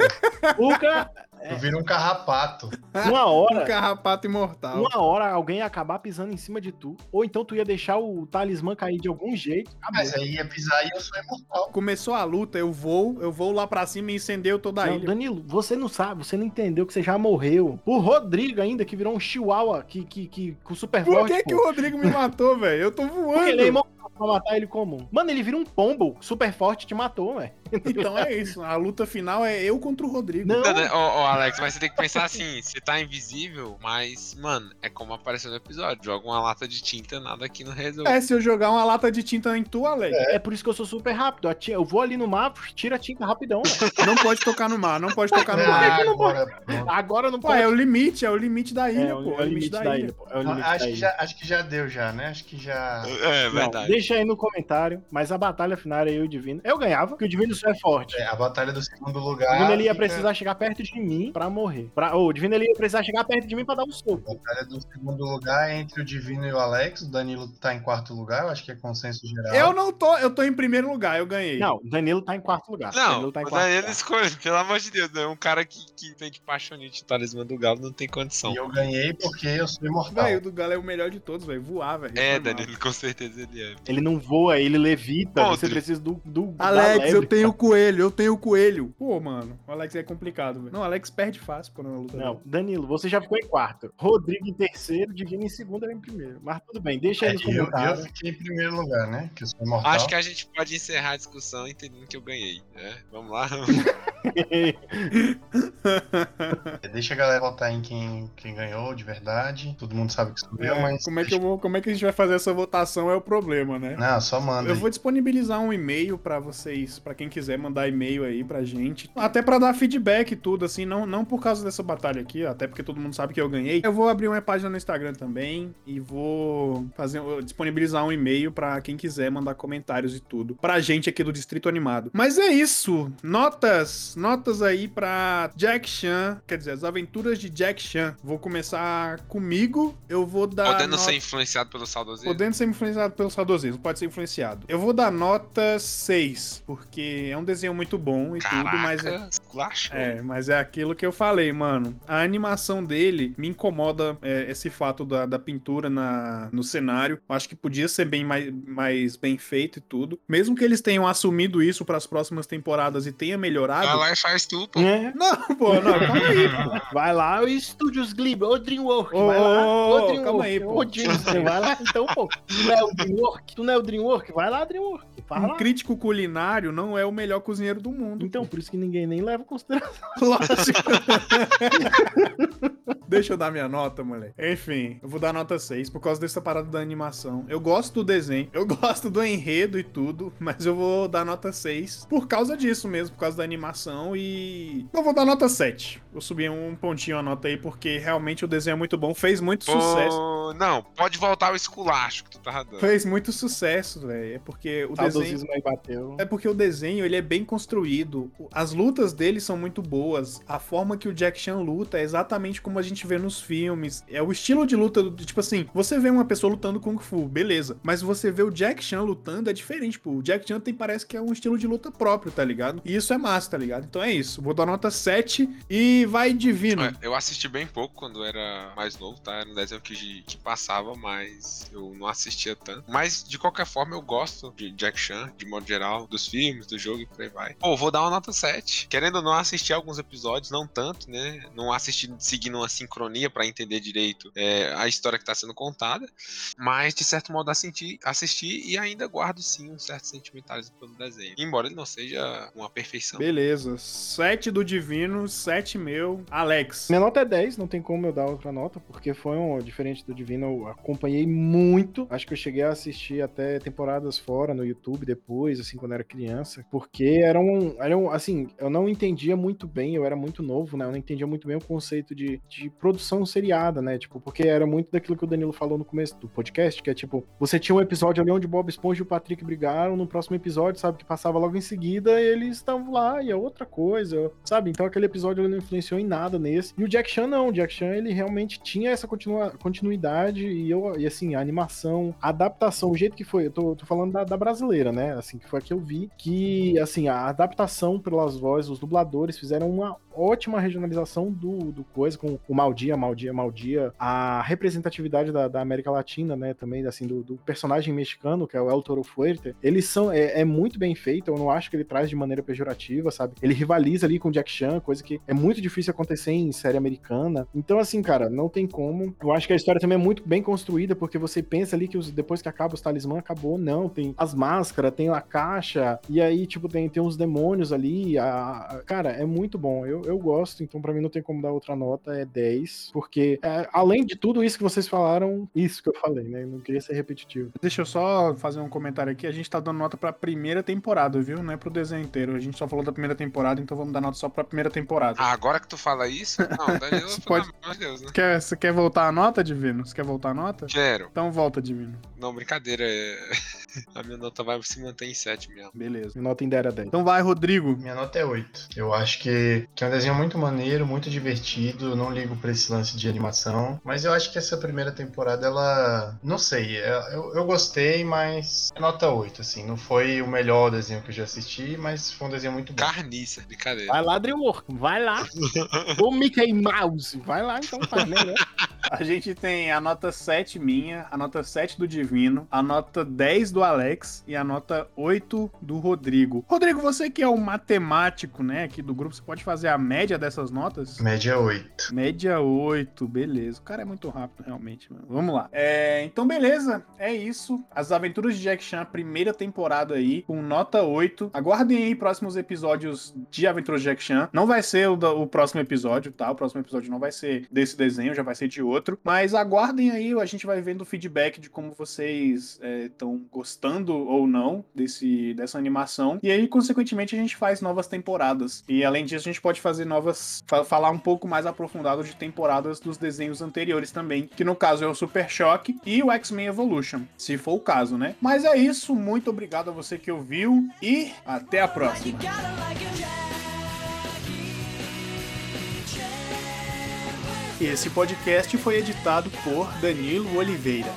S2: Pulga,
S4: Eu viro um carrapato.
S2: uma
S1: Um
S2: hora,
S1: carrapato imortal.
S2: uma hora alguém ia acabar pisando em cima de tu, ou então tu ia deixar o talismã cair de algum jeito. acabou.
S4: Mas aí ia pisar e eu sou imortal.
S1: Começou a luta, eu vou, eu vou lá pra cima e incendeio toda a
S2: Não,
S1: ilha.
S2: Danilo, você não sabe, você não entendeu que você já morreu. O Rodrigo ainda, que virou um chihuahua que, que, que, com super
S1: Por
S2: forte,
S1: que, que o Rodrigo me matou, velho? Eu tô voando.
S2: Porque ele é imortal pra matar ele comum. Mano, ele vira um pombo super forte te matou, velho.
S1: Então é isso. A luta final é eu contra o Rodrigo.
S2: Não,
S3: Não, né? Ô, ô, Alex, mas você tem que pensar assim, você tá invisível, mas, mano, é como apareceu no episódio. Joga uma lata de tinta, nada aqui não resolve.
S1: É, se eu jogar uma lata de tinta em tu, Alex.
S2: É por isso que eu sou super rápido. Eu vou ali no mapa, tira a tinta rapidão. velho.
S1: Não pode tocar no mar, não pode tocar no
S4: Ah,
S1: mar.
S4: agora, pronto.
S2: Agora não
S1: Pô,
S2: pode.
S1: é o limite, é o limite da ilha,
S2: É,
S1: pô.
S2: é o limite da ilha, pô. É o limite
S4: acho,
S2: da
S4: que
S2: ilha.
S4: já, acho que já deu já, né? Acho que já...
S3: É,
S2: Não,
S3: verdade.
S2: deixa aí no comentário, mas a batalha final era eu e o Divino. Eu ganhava, porque o Divino só é forte.
S4: É, a batalha do segundo
S2: O
S4: lugar...
S2: Divino ele ia
S4: fica-
S2: precisar chegar perto de mim pra morrer. Pra... ô, o Divino ele ia precisar chegar perto de mim pra dar um soco.
S4: A batalha do segundo lugar é entre o Divino e o Alex. O Danilo tá em quarto lugar, eu acho que é consenso geral.
S1: Eu não tô, eu tô em primeiro lugar, eu ganhei.
S2: Não, o Danilo tá em quarto lugar.
S3: Não,
S2: Danilo tá em
S3: o
S2: quarto
S3: Daniel
S2: lugar.
S3: escolhe, pelo amor de Deus, né? Um cara que, que tem que paixonite o talismã do galo não tem condição.
S4: E eu ganhei porque eu sou imortal.
S1: Velho, o do Galo é o melhor de todos, velho. Voar, velho.
S3: É. Danilo, com certeza ele é.
S2: Ele não voa, ele levita.
S3: Outro.
S2: Você precisa do. do
S1: Alex, eu
S2: lebre,
S1: tenho o coelho, eu tenho o coelho. Pô, mano, o Alex é complicado, velho. Não, o Alex perde fácil quando na luta.
S2: Não, Danilo, você já ficou em quarto. Rodrigo em terceiro, Divino em segundo, era em primeiro. Mas tudo bem, deixa aí
S4: É, eu, eu
S2: comentários.
S4: fiquei em primeiro lugar, né? Que eu sou imortal.
S3: Acho que a gente pode encerrar a discussão entendendo que eu ganhei, né? Vamos lá?
S4: Deixa a galera votar em quem, quem ganhou de verdade. Todo mundo sabe que sou eu,
S1: É,
S4: mas.
S1: como, é que eu vou, como é que a gente vai fazer essa votação é o problema, né?
S4: Não, só manda.
S1: Eu
S4: aí.
S1: vou disponibilizar um e-mail pra vocês, pra quem quiser mandar e-mail aí pra gente, até pra dar feedback e tudo, assim, não, não por causa dessa batalha aqui, até porque todo mundo sabe que eu ganhei. Eu vou abrir uma página no Instagram também e vou fazer disponibilizar um e-mail pra quem quiser mandar comentários e tudo pra gente aqui do Distrito Animado. Mas é isso, notas, notas aí pra Jack Chan, quer dizer, As Aventuras de Jack Chan. Vou começar comigo. Eu vou dar.
S3: Podendo
S1: nota-
S3: ser influenciado pelo saudosismo.
S1: Podendo ser influenciado pelo saudosismo, pode ser influenciado. Eu vou dar nota 6, porque é um desenho muito bom e tudo, mas é,
S3: Caraca,
S1: é, mas é aquilo que eu falei, mano. A animação dele me incomoda é, esse fato da, da pintura na, no cenário. Eu acho que podia ser bem mais, mais bem feito e tudo. Mesmo que eles tenham assumido isso para as próximas temporadas e tenha melhorado.
S3: Vai lá e faz tu, pô.
S2: É.
S1: Não, pô, não, calma aí, pô.
S2: Vai lá, o Estúdios Ghibli, o DreamWorks,
S1: Ô,
S2: vai lá,
S1: ô,
S2: ô,
S1: ô,
S2: DreamWorks,
S1: calma aí, pô.
S2: ô, Disney, vai lá, então, pô, tu não é o DreamWorks, tu não é o DreamWorks, vai lá, DreamWorks, vai
S1: Um
S2: lá.
S1: crítico culinário não é o melhor cozinheiro do mundo.
S2: Então, por isso que ninguém nem leva consideração.
S1: Lógico. Deixa eu dar minha nota, moleque. Enfim, eu vou dar nota 6 por causa dessa parada da animação. Eu gosto do desenho, eu gosto do enredo e tudo, mas eu vou dar nota 6 por causa disso mesmo, por causa da animação e. Eu vou dar nota 7. Eu subi um pontinho a nota aí porque realmente o desenho é muito bom, fez muito sucesso.
S3: Pô, não, pode voltar ao esculacho que tu tava dando.
S1: Fez muito sucesso, velho. É porque o desenho.
S2: Saudosismo aí bateu.
S1: É porque o desenho ele é bem construído. As lutas dele são muito boas. A forma que o Jack Chan luta é exatamente como a gente vê nos filmes. É o estilo de luta tipo assim, você vê uma pessoa lutando kung fu, beleza. Mas você vê o Jack Chan lutando é diferente, pô. O Jack Chan tem parece que é um estilo de luta próprio, tá ligado? E isso é massa, tá ligado? Então é isso. Vou dar nota 7 e vai divino.
S3: É, Eu assisti bem pouco quando era mais novo, tá? Era um desenho que, que passava, mas eu não assistia tanto. Mas, de qualquer forma, eu gosto de Jack Chan, de modo geral, dos filmes, do jogo e por aí vai. Pô, vou dar uma nota 7. Querendo ou não, assistir alguns episódios, não tanto, né? Não assisti seguindo uma sincronia pra entender direito é, a história que tá sendo contada. Mas, de certo modo, assisti, assisti e ainda guardo, sim, um certo sentimentalismo pelo desenho. Embora ele não seja uma perfeição.
S1: Beleza. 7 do divino, 7 meu. Alex.
S2: Minha nota é 10, não tem como eu dar outra nota, porque foi um diferente do Divino, eu acompanhei muito. Acho que eu cheguei a assistir até temporadas fora no YouTube depois, assim, quando era criança, porque eram, eram assim, eu não entendia muito bem, eu era muito novo, né? Eu não entendia muito bem o conceito de, de produção seriada, né? Tipo, porque era muito daquilo que o Danilo falou no começo do podcast, que é tipo, você tinha um episódio ali onde Bob Esponja e o Patrick brigaram, no próximo episódio, sabe, que passava logo em seguida, eles estavam lá e é outra coisa, sabe? Então aquele episódio não influenciou em nada nesse. E o Jack Chan não, o Jack Chan ele realmente tinha essa continua, continuidade e eu e assim, a animação, a adaptação, o jeito que foi, eu tô, tô falando da, da brasileira, né? Assim, que foi a que eu vi, que assim, a adaptação pelas vozes, os dubladores fizeram uma ótima regionalização do, do coisa, com o Maldia, Maldia, Maldia, a representatividade da, da América Latina, né, também, assim, do, do personagem mexicano, que é o El Toro Fuerte, eles são, é, é muito bem feito, eu não acho que ele traz de maneira pejorativa, sabe? Ele rivaliza ali com o Jack Chan, coisa que é muito difícil acontecer em série americana. Então, assim, cara, não tem como. Eu acho que a história também é muito bem construída, porque você pensa ali que os- depois que acaba os talismã, acabou. Não, tem as máscaras, tem a caixa, e aí, tipo, tem, tem uns demônios ali. a- a- cara, é muito bom. Eu, eu gosto, então pra mim não tem como dar outra nota, é 10. Porque, é, além de tudo isso que vocês falaram, isso que eu falei, né? Eu não queria ser repetitivo.
S1: Deixa eu só fazer um comentário aqui. A gente tá dando nota pra primeira temporada, viu? Não é pro desenho inteiro. A gente só falou da primeira temporada, então vamos dar nota só pra primeira temporada.
S3: Ah, agora que tu fala isso? Não, Danilo,
S1: Você
S3: pelo
S1: pode-
S3: amor de Deus, né?
S1: Quer, você quer voltar a nota, Divino? Você quer voltar a nota?
S3: Quero.
S1: Então volta, Divino.
S3: Não, brincadeira. é- A minha nota vai se manter em 7 mesmo.
S1: Beleza.
S2: Minha nota ainda era 10.
S1: Então vai, Rodrigo.
S4: Minha nota é 8. Eu acho que, que é um desenho muito maneiro, muito divertido. eu Não ligo pra esse lance de animação. Mas eu acho que essa primeira temporada, ela. Não sei. é- Eu, eu gostei, mas. é Nota 8, assim. Não foi o melhor desenho que eu já assisti, mas foi um desenho muito bom.
S3: Carniça, brincadeira.
S2: Vai lá, DreamWorks, vai lá. Ô Mickey Mouse, vai lá então, faz melhor.
S1: A gente tem a nota 7 minha, a nota 7 do Divino, a nota 10 do Alex e a nota 8 do Rodrigo. Rodrigo, você que é o matemático, né, aqui do grupo, você pode fazer a média dessas notas?
S4: Média 8.
S1: Média 8, beleza. O cara é muito rápido, realmente, mano. Vamos lá. É, então, beleza. É isso. As Aventuras de Jack Chan, primeira temporada aí, com nota 8. Aguardem aí próximos episódios de Aventuras de Jack Chan. Não vai ser o, da- o próximo episódio, tá? O próximo episódio não vai ser desse desenho, já vai ser de outro. Mas aguardem aí, a gente vai vendo o feedback de como vocês estão gostando ou não desse, dessa animação. E aí, consequentemente, a gente faz novas temporadas. E além disso, a gente pode fazer novas. fa- falar um pouco mais aprofundado de temporadas dos desenhos anteriores também. Que no caso é o Super Choque e o X-Men Evolution. Se for o caso, né? Mas é isso. Muito obrigado a você que ouviu. E até a próxima. Esse podcast foi editado por Danilo Oliveira.